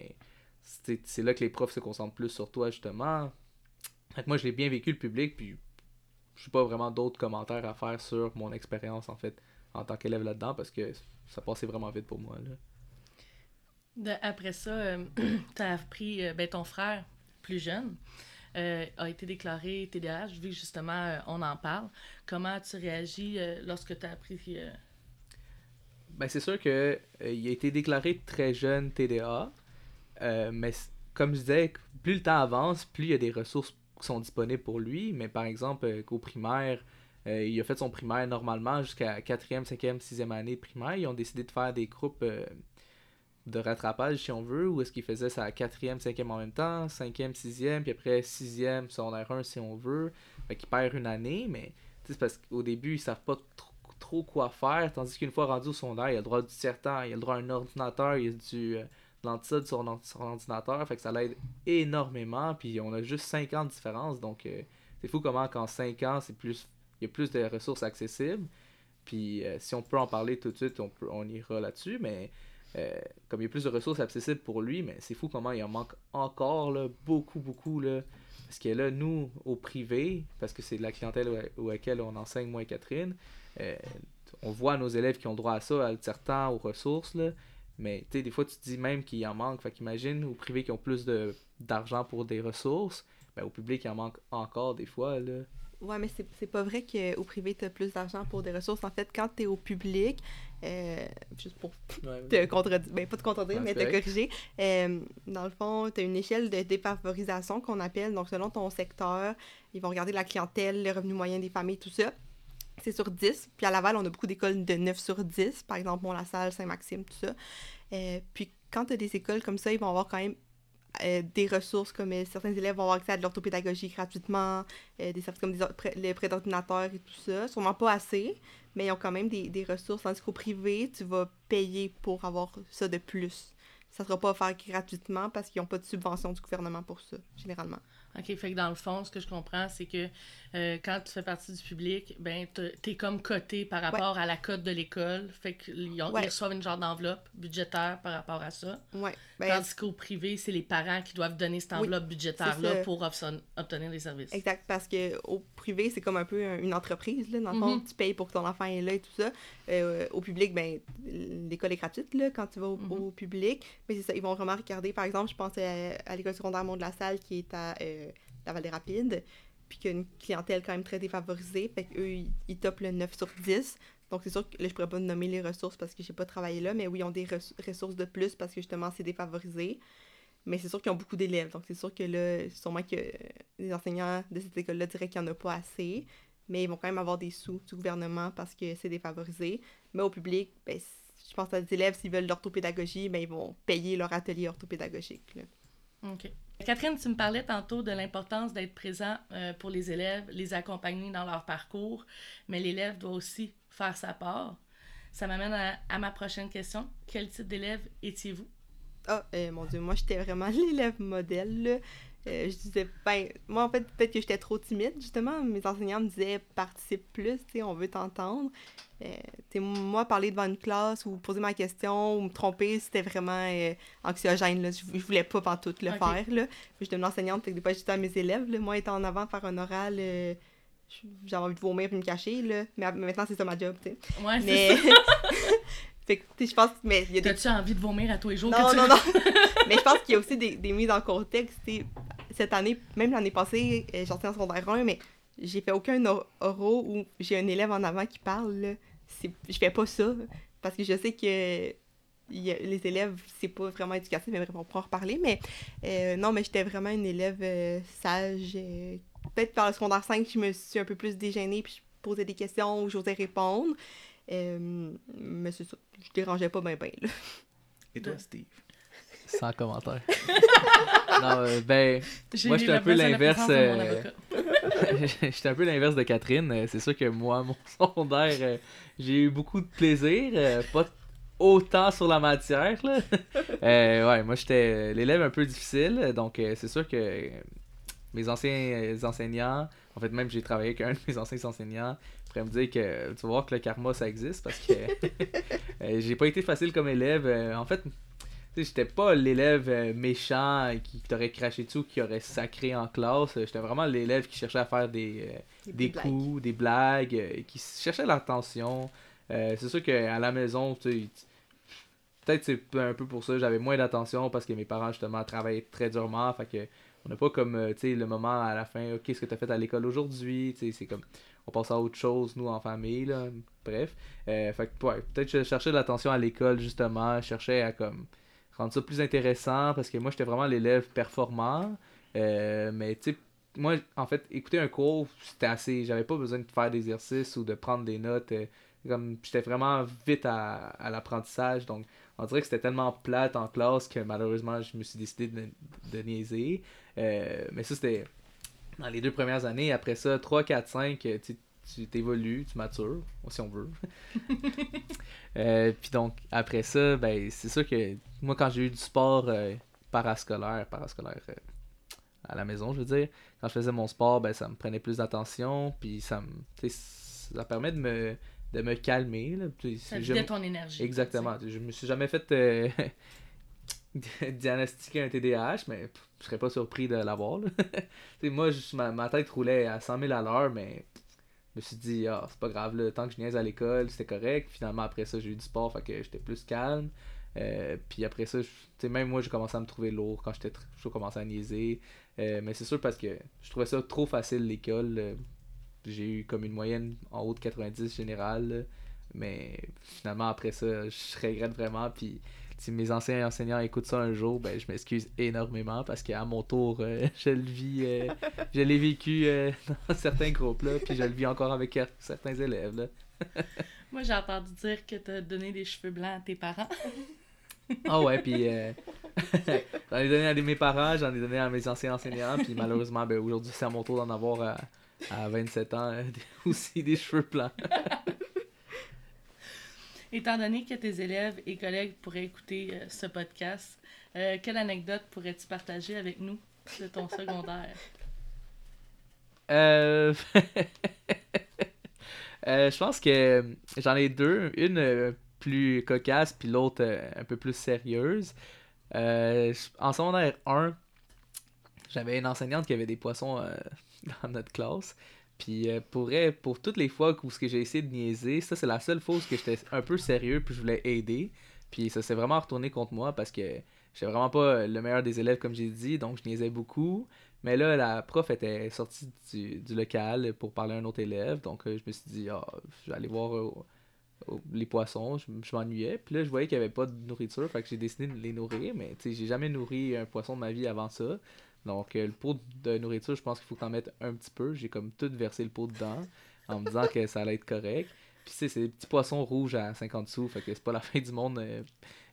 c'est là que les profs se concentrent plus sur toi, justement. Fait que moi, je l'ai bien vécu le public, puis je n'ai pas vraiment d'autres commentaires à faire sur mon expérience, en fait, en tant qu'élève là-dedans, parce que ça passait vraiment vite pour moi, là. Après ça, tu as appris euh, ben, ton frère, plus jeune. Euh, a été déclaré TDAH, vu que justement euh, on en parle. Comment tu réagis euh, lorsque tu as appris Ben, c'est sûr que il a été déclaré très jeune TDA, mais comme je disais, plus le temps avance, plus il y a des ressources qui sont disponibles pour lui. Mais par exemple, qu'au primaire, il a fait son primaire normalement jusqu'à 4e, 5e, 6e année de primaire. Ils ont décidé de faire des groupes de rattrapage, si on veut, où est-ce qu'il faisait sa 4e, 5e en même temps, 5e, 6e, puis après 6e, secondaire 1 si on veut. Fait qu'il perd une année, mais c'est parce qu'au début, ils savent pas trop, trop quoi faire, tandis qu'une fois rendu au secondaire, il a le droit du tiers-temps, il a le droit à un ordinateur, il a du euh, de l'antisode sur son, sur son ordinateur, fait que ça l'aide énormément, puis on a juste 5 ans de différence, donc euh, c'est fou comment qu'en 5 ans, c'est plus il y a plus de ressources accessibles, puis euh, si on peut en parler tout de suite, on, peut, on ira là-dessus, mais euh, comme il y a plus de ressources accessibles pour lui, mais c'est fou comment il en manque encore, là, beaucoup, beaucoup, là, parce que là, nous, au privé, parce que c'est la clientèle au laquelle on enseigne, moi et Catherine, euh, on voit nos élèves qui ont droit à ça, à temps, aux ressources, là. Mais tu des fois, tu te dis même qu'il en manque. Fait qu'imagine au privé qui ont plus de d'argent pour des ressources, ben au public, il en manque encore des fois, là. Ouais, mais c'est pas vrai qu'au privé, tu as plus d'argent pour des ressources. En fait, quand tu es au public, euh, juste pour te contredire, ben pas te contredire, mais te corriger, euh, dans le fond, tu as une échelle de défavorisation qu'on appelle. Donc, selon ton secteur, ils vont regarder la clientèle, le revenu moyen des familles, tout ça. C'est sur 10. Puis à Laval, on a beaucoup d'écoles de 9 sur 10. Par exemple, Mont-la-Salle, Saint-Maxime, tout ça. Euh, puis quand tu as des écoles comme ça, ils vont avoir quand même euh, des ressources comme euh, certains élèves vont avoir accès à de l'orthopédagogie gratuitement, euh, des services comme les prêts d'ordinateur et tout ça. Sûrement pas assez, mais ils ont quand même des, ressources. Tandis qu'au privé, tu vas payer pour avoir ça de plus. Ça sera pas offert gratuitement parce qu'ils n'ont pas de subvention du gouvernement pour ça, généralement. OK, fait que dans le fond, ce que je comprends, c'est que euh, quand tu fais partie du public, ben, t'es- comme coté par rapport à la cote de l'école. Fait qu'ils Ouais. reçoivent une genre d'enveloppe budgétaire par rapport à ça. Ouais. Ben, Tandis qu'au privé, c'est les parents qui doivent donner cette enveloppe budgétaire-là pour obtenir les services. Exact, parce que au privé, c'est comme un peu un- une entreprise, là, dans le fond, Mhm. tu payes pour que ton enfant est là et tout ça. Euh, au public, ben, l'école est gratuite, là, quand tu vas au, Mhm. au public. Mais c'est ça, ils vont vraiment regarder, par exemple, je pense à, à l'école secondaire Mont de la Salle qui est à euh, la Vallée Rapide, puis qui a une clientèle quand même très défavorisée, fait qu'eux, ils, topent le 9 sur 10. Donc, c'est sûr que là, je pourrais pas nommer les ressources parce que j'ai pas travaillé là, mais oui, ils ont des res- ressources de plus parce que justement, c'est défavorisé. Mais c'est sûr qu'ils ont beaucoup d'élèves. Donc, c'est sûr que là, sûrement que les enseignants de cette école-là diraient qu'il n'y en a pas assez. Mais ils vont quand même avoir des sous du gouvernement parce que c'est défavorisé. Mais au public, ben, je pense à des élèves, s'ils veulent l'orthopédagogie, ben, ils vont payer leur atelier orthopédagogique. là. OK. Catherine, tu me parlais tantôt de l'importance d'être présent euh, pour les élèves, les accompagner dans leur parcours, mais l'élève doit aussi faire sa part. Ça m'amène à, ma prochaine question. Quel type d'élève étiez-vous? Euh, mon Dieu, moi, j'étais vraiment l'élève modèle. Euh, je disais, ben, moi, en fait, peut-être que j'étais trop timide, justement. Mes enseignants me disaient, participe plus, tu sais, on veut t'entendre. Euh, tu sais, moi, parler devant une classe ou poser ma question ou me tromper, c'était vraiment euh, anxiogène, là. Je, je voulais pas pantoute le faire, là. Je devenais enseignante, fait que des fois, j'étais à mes élèves, là. Moi, étant en avant, faire un oral, j'avais envie de vomir et me cacher, là. Mais maintenant, c'est ça ma job, tu sais. Ouais, Mais... ça. fait que, tu sais, je pense, mais il y a des T'as-tu envie de vomir à tous les jours? non, que tu- non, non. Mais je pense qu'il y a aussi des, des mises en contexte. tu sais. Cette année, même l'année passée, euh, j'étais en secondaire 1, mais j'ai fait aucun or- oraux où j'ai un élève en avant qui parle. là. Je fais pas ça parce que je sais que il y a- les élèves, c'est pas vraiment éducatif, mais on pourra en reparler. Mais euh, non, mais j'étais vraiment une élève euh, sage. euh, Peut-être par le secondaire 5, je me suis un peu plus déjeunée puis je posais des questions où j'osais répondre. Euh, mais c'est ça, je dérangeais pas bien, bien. là. Et toi, Steve? Sans commentaire. non, euh, ben, Moi, j'étais un peu l'inverse, euh. J'étais un peu l'inverse de Catherine. Euh, C'est sûr que moi, mon secondaire, euh, j'ai eu beaucoup de plaisir. euh, pas autant sur la matière. Là. Euh, ouais, moi, j'étais l'élève un peu difficile. Donc, euh, c'est sûr que mes anciens euh, enseignants, en fait, même j'ai travaillé avec un de mes anciens enseignants, pourraient me dire que tu vas voir que le karma, ça existe parce que euh, j'ai pas été facile comme élève. Euh, en fait, j'étais pas l'élève euh, méchant qui t'aurait craché dessus, qui aurait sacré en classe. Euh, J'étais vraiment l'élève qui cherchait à faire des, euh, des coups, des blagues, euh, qui cherchait l'attention. Euh, c'est sûr qu'à la maison, peut-être c'est un peu pour ça, j'avais moins d'attention parce que mes parents justement travaillaient très durement. Fait que On n'a pas comme, euh, tu sais, le moment à la fin, ok, qu'est-ce que tu as fait à l'école aujourd'hui, tu sais, c'est comme, on passe à autre chose, nous, en famille, là, bref. Euh, fait que, ouais, peut-être que je cherchais de l'attention à l'école, justement, je cherchais à, comme, rendre ça plus intéressant, parce que moi, j'étais vraiment l'élève performant, euh, mais, tu sais, moi, en fait, écouter un cours, c'était assez, j'avais pas besoin de faire d'exercices ou de prendre des notes, euh, comme, j'étais vraiment vite à, l'apprentissage, donc, on dirait que c'était tellement plate en classe que malheureusement je me suis décidé de, de niaiser. Euh, mais ça c'était dans les deux premières années. Après ça, 3, 4, 5, tu tu t'évolues, tu matures, si on veut. euh, puis donc, après ça, ben, c'est sûr que moi, quand j'ai eu du sport euh, parascolaire, parascolaire euh, à la maison, je veux dire, quand je faisais mon sport, ben, ça me prenait plus d'attention, puis ça me, ça permet de me, de me calmer. Là. Ça je- vidait ton énergie. Exactement. Je me suis jamais fait euh, diagnostiquer un TDAH, mais je serais pas surpris de l'avoir. moi, ma, ma tête roulait à 100 000 à l'heure, mais me suis dit, ah, c'est pas grave, là, tant que je niaise à l'école, c'était correct. Finalement, après ça, j'ai eu du sport, fait que j'étais plus calme. Euh, puis après ça, je- même moi, j'ai commencé à me trouver lourd quand j'étais j'ai commencé à niaiser. Euh, mais c'est sûr parce que je trouvais ça trop facile l'école. euh, J'ai eu comme une moyenne en haut de 90 générale. là. Mais finalement, après ça, je regrette vraiment. Puis si mes anciens enseignants écoutent ça un jour, ben je m'excuse énormément parce qu'à mon tour, euh, je le vis, euh, je l'ai vécu euh, dans certains groupes là, puis je le vis encore avec cer- certains élèves là. Moi, j'ai entendu dire que t'as donné des cheveux blancs à tes parents. Ah ouais, puis j'en ai donné à mes parents, j'en ai donné à mes anciens enseignants, puis malheureusement, ben aujourd'hui c'est à mon tour d'en avoir à, à 27 ans aussi des cheveux blancs. Étant donné que tes élèves et collègues pourraient écouter euh, ce podcast, euh, quelle anecdote pourrais-tu partager avec nous de ton secondaire? Euh... je pense que j'en ai deux. Une plus cocasse, puis l'autre un peu plus sérieuse. En secondaire 1, j'avais une enseignante qui avait des poissons dans notre classe. Puis euh, pour, pour toutes les fois où j'ai essayé de niaiser, ça c'est la seule fois où j'étais un peu sérieux puis je voulais aider. Puis ça s'est vraiment retourné contre moi parce que j'étais vraiment pas le meilleur des élèves comme j'ai dit, donc je niaisais beaucoup. Mais là, la prof était sortie du, local pour parler à un autre élève. Donc, euh, je me suis dit, ah, je vais aller voir euh, euh, les poissons. Je, je m'ennuyais. Puis là, je voyais qu'il n'y avait pas de nourriture. Fait que j'ai décidé de les nourrir. Mais, tu sais, j'ai jamais nourri un poisson de ma vie avant ça. Donc, euh, le pot de nourriture, je pense qu'il faut que t'en mettes un petit peu. J'ai comme tout versé le pot dedans en me disant que ça allait être correct. Puis, tu sais, c'est des petits poissons rouges à 50 sous. Fait que c'est pas la fin du monde. euh,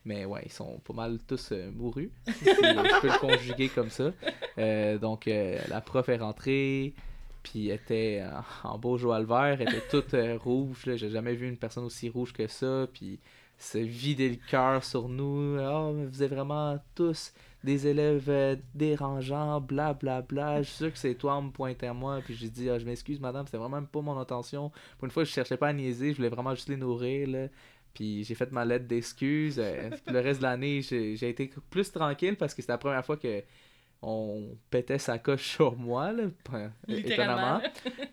mais ouais, ils sont pas mal tous euh, mourus. Si je peux le conjuguer comme ça. Donc, la prof est rentrée, puis était en, beau joie vert, elle était toute rouge. J'ai jamais vu une personne aussi rouge que ça. Puis, se vider le cœur sur nous. Oh, vous êtes vraiment tous des élèves euh, dérangeants, bla bla bla. Je suis sûr que c'est toi, on me pointait à moi. Puis j'ai dit, Ah, je m'excuse, madame, c'était vraiment pas mon intention. Pour une fois, je cherchais pas à niaiser, je voulais vraiment juste les nourrir. Là. Puis j'ai fait ma lettre d'excuses. euh, le reste de l'année, j'ai j'ai été plus tranquille parce que c'était la première fois que on pétait sa coche sur moi, là, étonnamment.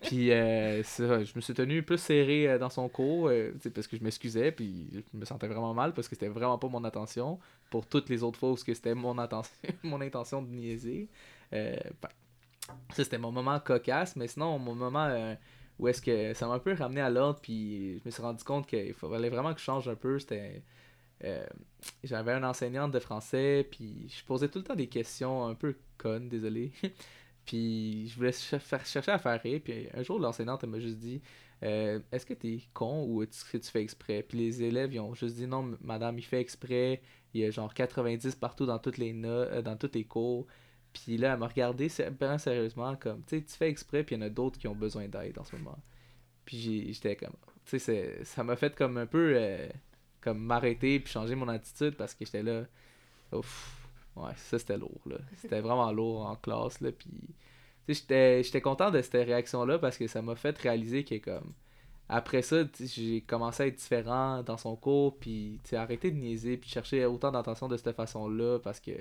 Puis euh, ça, je me suis tenu plus serré euh, dans son cours euh, parce que je m'excusais, puis je me sentais vraiment mal parce que c'était vraiment pas mon intention. Pour toutes les autres fois où c'était mon, intention mon intention de niaiser. Euh, ben, ça, c'était mon moment cocasse, mais sinon, mon moment où est-ce que ça m'a un peu ramené à l'ordre, puis je me suis rendu compte qu'il fallait vraiment que je change un peu. C'était. Euh, J'avais un enseignante de français, puis je posais tout le temps des questions un peu connes, désolé. puis je voulais chercher à faire rire, puis un jour, l'enseignante, elle m'a juste dit euh, Est-ce que t'es con ou est-ce que tu fais exprès? Puis les élèves, ils ont juste dit Non, madame, il fait exprès. Il y a genre 90 partout dans toutes les no- euh, dans tous les cours. Puis là, elle m'a regardé vraiment sérieusement, comme, tu sais, tu fais exprès, puis il y en a d'autres qui ont besoin d'aide en ce moment. Puis j'étais comme, tu sais, ça m'a fait comme un peu, comme m'arrêter, puis changer mon attitude, parce que j'étais là, ouf, ouais, ça c'était lourd, là. C'était vraiment lourd en classe, là, puis, tu sais, j'étais- j'étais content de cette réaction-là, parce que ça m'a fait réaliser que, comme, après ça, j'ai commencé à être différent dans son cours, puis, tu arrêter de niaiser, puis chercher autant d'attention de cette façon-là, parce que,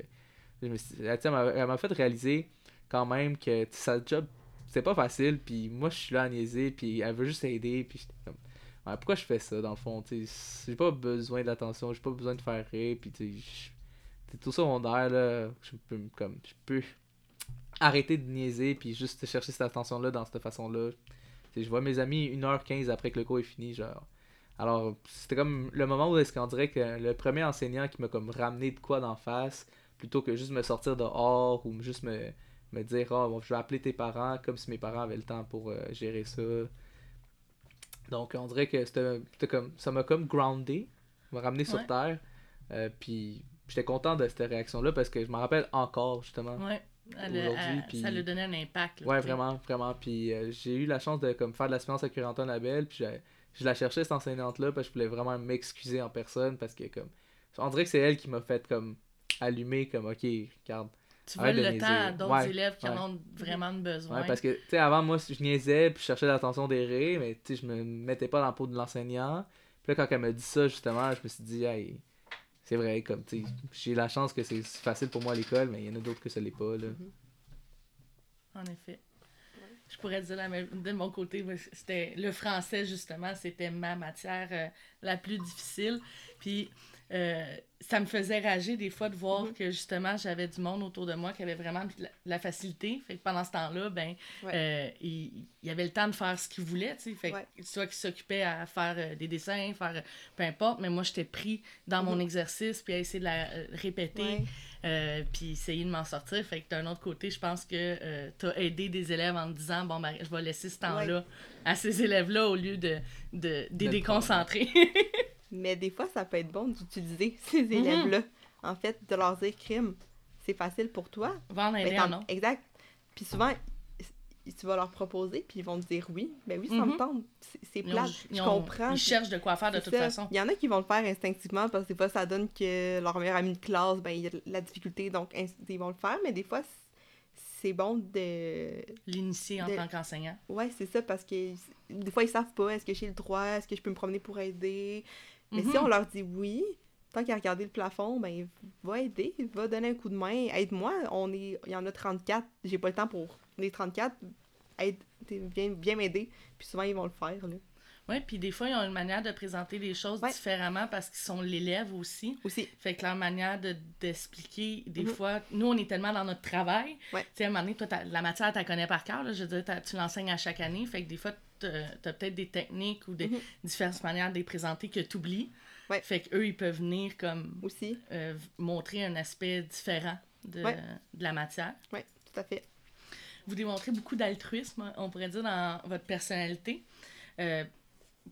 je me suis- elle, m'a- fait réaliser quand même que sa job c'est pas facile puis moi je suis là à niaiser puis elle veut juste aider puis j'étais comme ouais, pourquoi je fais ça dans le fond j'ai pas besoin d'attention j'ai pas besoin de faire rire puis tu t'es tout secondaire là je peux me- comme je peux arrêter de niaiser, puis juste chercher cette attention-là dans cette façon-là. Tu sais, je vois mes amis 1h15 après que le cours est fini, genre. Alors, c'était comme le moment où est-ce qu'on dirait que le premier enseignant qui m'a comme ramené de quoi d'en face, plutôt que juste me sortir dehors ou juste me, me dire oh, bon, je vais appeler tes parents comme si mes parents avaient le temps pour euh, gérer ça. Donc on dirait que c'était comme ça m'a comme groundé, m'a ramené sur Ouais. terre. Euh, puis j'étais content de cette réaction là parce que je m'en rappelle encore justement. Ouais. Elle- puis- Ça lui donnait un impact. là, Ouais, vraiment, vraiment. Puis euh, j'ai eu la chance de comme, faire de l'assistance avec Antoine Labelle. Puis j'ai- je la cherchais, cette enseignante-là, parce que je voulais vraiment m'excuser en personne. Parce que, comme, on dirait que c'est elle qui m'a fait, comme, allumer, comme, ok, regarde. Tu de le temps à d'autres Ouais, élèves qui en ont vraiment besoin. Ouais, parce que, tu sais, avant, moi, je niaisais, puis je cherchais l'attention des rires, mais, tu sais, je me mettais pas dans la peau de l'enseignant. Puis là, quand elle m'a dit ça, justement, je me suis dit, hey, c'est vrai, comme, tu sais, j'ai la chance que c'est facile pour moi à l'école, mais il y en a d'autres que ça l'est pas, là. En effet. Je pourrais dire la même, de mon côté, c'était le français justement, c'était ma matière euh, la plus difficile. Puis euh, ça me faisait rager des fois de voir Mhm. que justement j'avais du monde autour de moi qui avait vraiment de la, de la facilité. Fait que pendant ce temps-là, ben Ouais. euh, il, il avait le temps de faire ce qu'il voulait, tu sais. Fait que soit qu'il s'occupait à faire euh, des dessins, faire euh, peu importe, mais moi j'étais pris dans mon Mhm. exercice puis à essayer de la euh, répéter. Ouais. Euh, puis essayer de m'en sortir. Fait que d'un autre côté, je pense que euh, t'as aidé des élèves en te disant bon ben je vais laisser ce temps-là à ces élèves-là au lieu de, de, de les déconcentrer. Mais des fois, ça peut être bon d'utiliser ces Mhm. élèves-là. En fait, de leur dire crime, c'est facile pour toi. T'en- un autre. Exact. Puis souvent, tu vas leur proposer, puis ils vont te dire oui. Ben oui, ça Mhm. me tente. C'est- C'est Ils, ont- plate. Je comprends. ils cherchent de quoi faire de c'est toute ça. façon. Il y en a qui vont le faire instinctivement parce que des fois, ça donne que leur meilleur ami de classe, ben, il y a la difficulté, donc ils vont le faire. Mais des fois, c'est bon de. L'initier en de- tant qu'enseignant. Ouais, c'est ça, parce que des fois, ils savent pas est-ce que j'ai le droit, est-ce que je peux me promener pour aider? Mais si Mhm. on leur dit oui, tant qu'à regarder le plafond, ben, va aider, va donner un coup de main, aide-moi. On est, il y en a 34, j'ai pas le temps pour les 34, aide, viens, viens m'aider. Puis souvent, ils vont le faire, là. Oui, puis des fois, ils ont une manière de présenter les choses Ouais. différemment parce qu'ils sont l'élève aussi. Aussi. Fait que leur manière de d'expliquer, des Mhm. fois, nous, on est tellement dans notre travail. Ouais. Tu sais, à un moment donné, toi, la matière, tu la connais par cœur. là. je veux dire, tu l'enseignes à chaque année. Fait que des fois, tu as peut-être des techniques ou des Mhm. différentes manières de les présenter que tu oublies. Ouais. Fait qu'eux, ils peuvent venir comme Aussi. euh, montrer un aspect différent de, de la matière. Oui, tout à fait. Vous démontrez beaucoup d'altruisme, on pourrait dire, dans votre personnalité. Euh,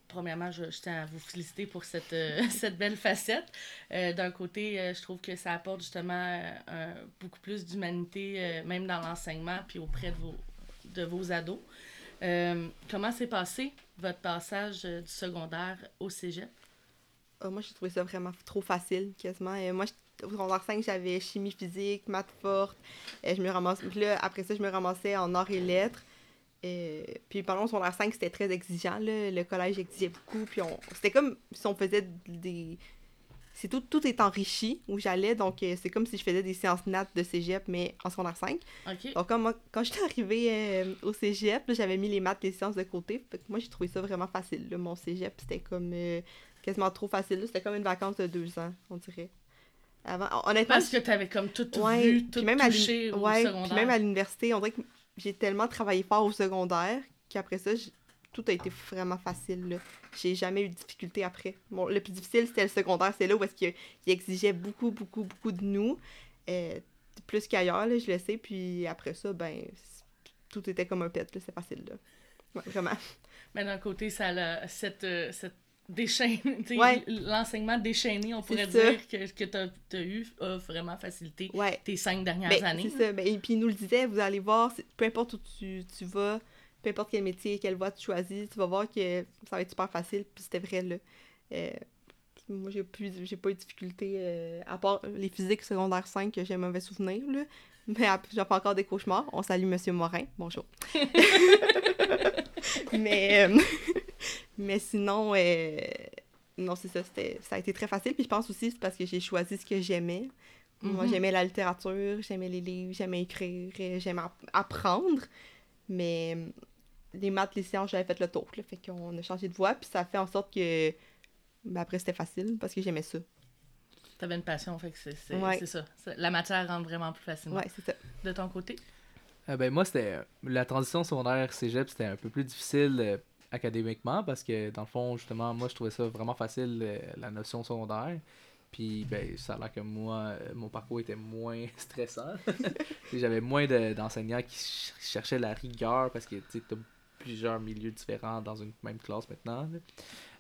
premièrement, je, tiens à vous féliciter pour cette, euh, cette belle facette. Euh, D'un côté, euh, je trouve que ça apporte justement un- beaucoup plus d'humanité, même dans l'enseignement, puis auprès de vos, de vos ados. Comment s'est passé votre passage du secondaire au cégep? Moi, j'ai trouvé ça vraiment trop facile, quasiment. Moi, au secondaire 5, j'avais chimie physique, maths forte. Euh, je me après ça, je me ramassais en arts et lettres. Euh, puis pendant le secondaire 5, c'était très exigeant. Là. Le collège exigeait beaucoup. Puis on... c'était comme si on faisait des... C'est tout, tout est enrichi où j'allais. Donc, euh, c'est comme si je faisais des séances nat de cégep, mais en secondaire 5. OK. Donc, quand, moi- quand j'étais arrivée euh, au cégep, j'avais mis les maths, les sciences de côté. Fait que moi, j'ai trouvé ça vraiment facile. là. Mon cégep, c'était comme euh, quasiment trop facile. C'était comme une vacance de deux ans, on dirait. Avant, honnêtement, Parce que tu avais comme tout ouais, vu, puis tout même à touché au ouais, secondaire. Puis même à l'université, on dirait que j'ai tellement travaillé fort au secondaire qu'après ça, tout a été vraiment facile. là. J'ai jamais eu de difficulté après. Le plus difficile, c'était le secondaire. C'est là où est-ce qu'il il exigeait beaucoup, beaucoup, beaucoup de nous. euh, plus qu'ailleurs, là, je le sais. Puis après ça, ben, tout était comme un pet. là, C'est facile. Là. Vraiment. Mais d'un côté, ça cette, euh, cette sais, Ouais. l'enseignement déchaîné, on pourrait dire, que, que tu as, eu a vraiment facilité Ouais. tes cinq dernières Ben, années. c'est ça. Ben, et puis il nous le disait, vous allez voir, peu importe où tu, tu vas, peu importe quel métier, quelle voie tu choisis, tu vas voir que ça va être super facile. Puis c'était vrai, là. Euh, moi, j'ai plus j'ai pas eu de difficulté, euh, à part les physiques secondaire 5 que j'ai un mauvais souvenir, là. Mais j'en fais encore des cauchemars. On salue Monsieur Morin. Bonjour. mais, euh, mais sinon, euh, non, c'est ça. c'était- Ça a été très facile. Puis je pense aussi que c'est parce que j'ai choisi ce que j'aimais. Moi, Mhm. j'aimais la littérature, j'aimais les livres, j'aimais écrire, euh, j'aimais app- apprendre. Mais euh, les maths, les sciences, j'avais fait le tour. Là, fait qu'on a changé de voie. Puis ça fait en sorte que. ben, après, c'était facile parce que j'aimais ça. Tu avais une passion, fait que c'est Ouais. ça. La matière rentre vraiment plus facilement. Ouais, c'est ça. De ton côté? Euh, ben, moi, c'était. La transition secondaire cégep, c'était un peu plus difficile euh, académiquement parce que, dans le fond, justement, moi, je trouvais ça vraiment facile, euh, la notion secondaire. Puis, ben, ça a l'air que moi, euh, mon parcours était moins stressant. J'avais moins de- d'enseignants qui ch- cherchaient la rigueur parce que, tu t'as plusieurs milieux différents dans une même classe maintenant.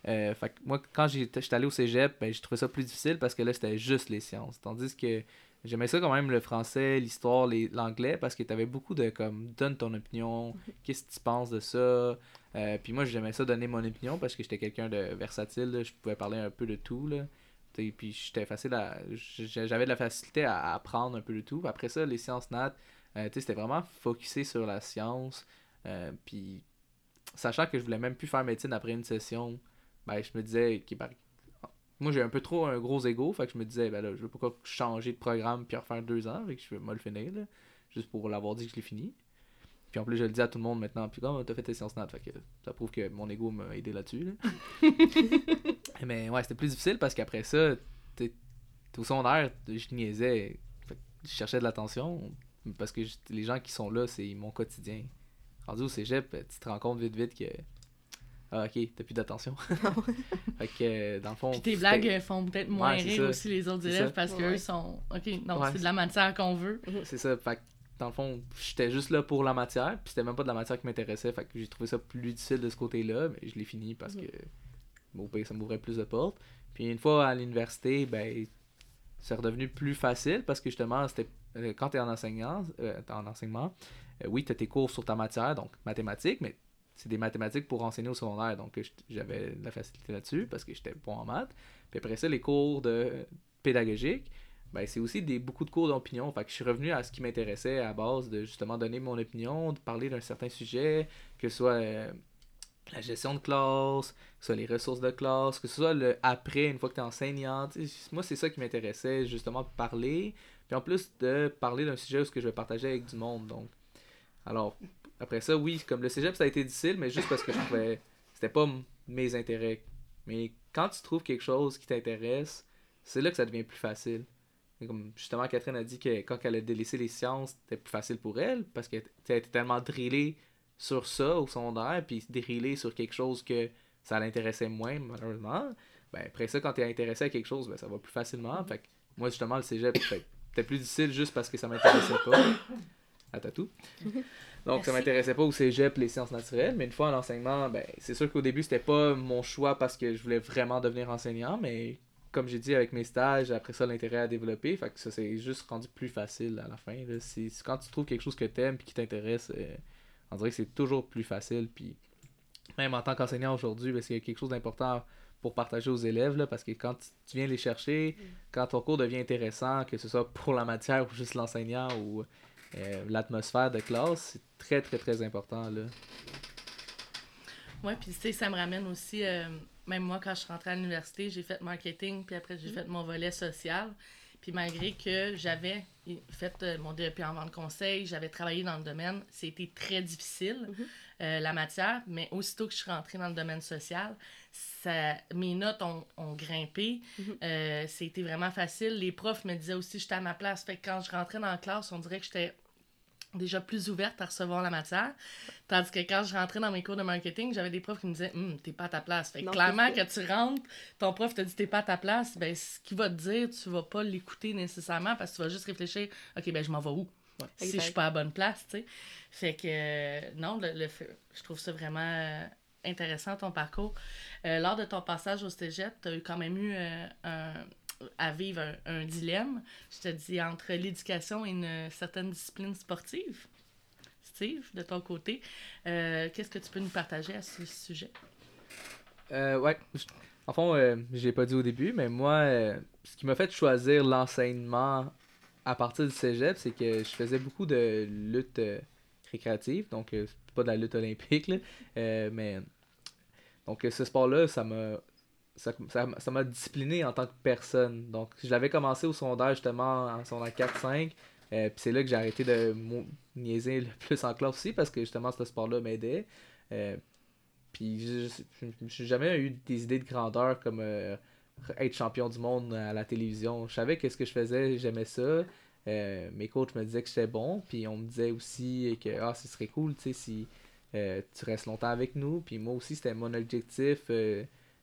Euh, fait que moi, quand j'étais allé au cégep, ben, j'ai trouvé ça plus difficile parce que là, c'était juste les sciences. Tandis que j'aimais ça quand même, le français, l'histoire, l'anglais, parce que t'avais beaucoup de, comme, donne ton opinion, qu'est-ce que tu penses de ça? Euh, puis moi, j'aimais ça donner mon opinion parce que j'étais quelqu'un de versatile, là. je pouvais parler un peu de tout, là. T'sais, puis j'étais facile à j'avais de la facilité à apprendre un peu de tout après ça les sciences nat euh, c'était vraiment focusé sur la science euh, puis sachant que je voulais même plus faire médecine après une session ben je me disais ok, ben, moi j'ai un peu trop un gros ego fait que je me disais ben là je veux pas changer de programme puis refaire deux ans fait que je vais mal le finir là, juste pour l'avoir dit que je l'ai fini puis en plus je le dis à tout le monde maintenant puis comme t'as fait tes sciences nat fait que ça prouve que mon ego m'a aidé là-dessus là. Mais ouais, c'était plus difficile parce qu'après ça, t'es au secondaire, je niaisais. Fait que je cherchais de l'attention parce que les gens qui sont là, c'est mon quotidien. Rendu au cégep, tu te rends compte vite vite que. Ah, ok, t'as plus d'attention. fait que, dans le fond. Puis tes blagues font peut-être moins Ouais, rire ça. aussi les autres élèves parce qu'eux Ouais. sont. Ok, non, Ouais, c'est de la matière qu'on veut. C'est ça. Fait que, dans le fond, j'étais juste là pour la matière, puis c'était même pas de la matière qui m'intéressait. Fait que j'ai trouvé ça plus difficile de ce côté-là, mais je l'ai fini parce que bon, ben, ça m'ouvrait plus de portes. Puis une fois à l'université, ben c'est redevenu plus facile parce que justement, c'était euh, quand tu es en, enseignant, euh, en enseignement, euh, oui, tu as tes cours sur ta matière, donc mathématiques, mais c'est des mathématiques pour enseigner au secondaire. Donc j'avais de la facilité là-dessus parce que j'étais bon en maths. Puis après ça, les cours de pédagogique, ben, c'est aussi des, beaucoup de cours d'opinion. Fait que je suis revenu à ce qui m'intéressait à base de justement donner mon opinion, de parler d'un certain sujet, que ce soit euh, la gestion de classe, que ce soit les ressources de classe, que ce soit le après, une fois que tu es enseignant. Tu sais, Moi, c'est ça qui m'intéressait, justement, parler. Puis en plus de parler d'un sujet où ce que je vais partager avec du monde. Donc, alors, après ça, oui, comme le cégep, ça a été difficile, mais juste parce que je trouvais. C'était pas mes intérêts. Mais quand tu trouves quelque chose qui t'intéresse, c'est là que ça devient plus facile. Comme justement, Catherine a dit que quand elle a délaissé les sciences, c'était plus facile pour elle parce qu'elle était tellement drillée sur ça au secondaire, puis drillée sur quelque chose que ça l'intéressait moins, malheureusement. Ben, après ça, quand tu es intéressé à quelque chose, ben, ça va plus facilement. Fait que moi, justement, le cégep, c'était plus difficile juste parce que ça m'intéressait pas. À tout. Donc, ça m'intéressait pas au cégep, les sciences naturelles, mais une fois en enseignement, ben, c'est sûr qu'au début, c'était pas mon choix parce que je voulais vraiment devenir enseignant, mais comme j'ai dit, avec mes stages, après ça, l'intérêt à développer, fait que ça s'est juste rendu plus facile à la fin. là. C'est quand tu trouves quelque chose que t'aimes et qui t'intéresse, euh, on dirait que c'est toujours plus facile. Puis même en tant qu'enseignant aujourd'hui, ben, c'est quelque chose d'important pour partager aux élèves, là, parce que quand tu- tu viens les chercher, quand ton cours devient intéressant, que ce soit pour la matière ou juste l'enseignant ou euh, l'atmosphère de classe, c'est très très très important. Là. Ouais, puis tu sais, ça me ramène aussi, euh, même moi, quand je suis rentrée à l'université, j'ai fait marketing, puis après, j'ai fait mon volet social. Puis malgré que j'avais fait euh, mon DEP en vente conseil, j'avais travaillé dans le domaine, c'était très difficile, euh, la matière, mais aussitôt que je suis rentrée dans le domaine social, ça, mes notes ont, ont grimpé. Euh, c'était vraiment facile. Les profs me disaient aussi que j'étais à ma place. Fait que quand je rentrais dans la classe, on dirait que j'étais déjà plus ouverte à recevoir la matière. Tandis que quand je rentrais dans mes cours de marketing, j'avais des profs qui me disaient Hum, t'es pas à ta place. Fait que Non, clairement, que tu rentres, ton prof te dit t'es pas à ta place, ben ce qu'il va te dire, tu vas pas l'écouter nécessairement parce que tu vas juste réfléchir Ok, ben je m'en vais où? Si je suis pas à la bonne place, tu sais. Fait que euh, non, le, le je trouve ça vraiment euh, intéressant ton parcours. Euh, lors de ton passage au cégep, tu as eu quand même eu euh, un, à vivre un, dilemme, je te dis, entre l'éducation et une certaine discipline sportive. Steve, de ton côté, euh, qu'est-ce que tu peux nous partager à ce sujet? Euh, ouais. En fond, euh, je l'ai pas dit au début, mais moi, euh, ce qui m'a fait choisir l'enseignement à partir du cégep, c'est que je faisais beaucoup de lutte euh, récréative, donc pas de la lutte olympique, là, mais donc ce sport-là, ça m'a ça m'a- ça discipliné en tant que personne. Donc je l'avais commencé au secondaire justement en secondaire 4-5, euh, puis c'est là que j'ai arrêté de niaiser le plus en classe aussi parce que justement ce sport-là m'aidait. Euh, puis je- j'ai jamais eu des idées de grandeur comme euh, être champion du monde à la télévision. Je savais que ce que je faisais, j'aimais ça. mes coachs me disaient que j'étais bon, puis on me disait aussi que ah, ce serait cool, si tu restes longtemps avec nous. Puis moi aussi, c'était mon objectif.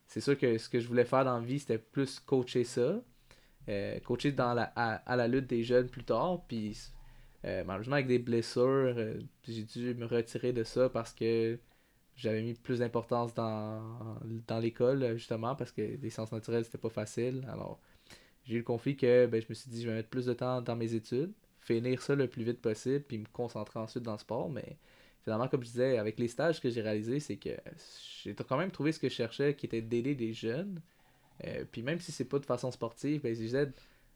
Euh, c'est sûr que ce que je voulais faire dans la vie, c'était plus coacher ça. coacher dans la, à, la lutte des jeunes plus tard. Puis malheureusement, avec des blessures, j'ai dû me retirer de ça parce que j'avais mis plus d'importance dans, dans l'école, justement, parce que les sciences naturelles, c'était pas facile. Alors, j'ai eu le conflit que ben, je me suis dit, je vais mettre plus de temps dans mes études, finir ça le plus vite possible, puis me concentrer ensuite dans le sport. Mais finalement, comme je disais, avec les stages que j'ai réalisés, c'est que j'ai quand même trouvé ce que je cherchais, qui était d'aider des jeunes. Euh, puis même si c'est pas de façon sportive, ben, je les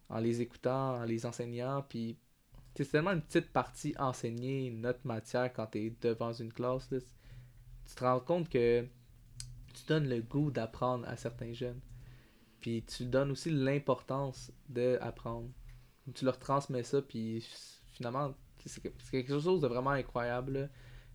en les écoutant, en les enseignant, puis c'est tellement une petite partie enseigner notre matière quand tu es devant une classe. Là, tu te rends compte que tu donnes le goût d'apprendre à certains jeunes. Puis tu donnes aussi l'importance d'apprendre. Tu leur transmets ça, puis finalement, c'est quelque chose de vraiment incroyable.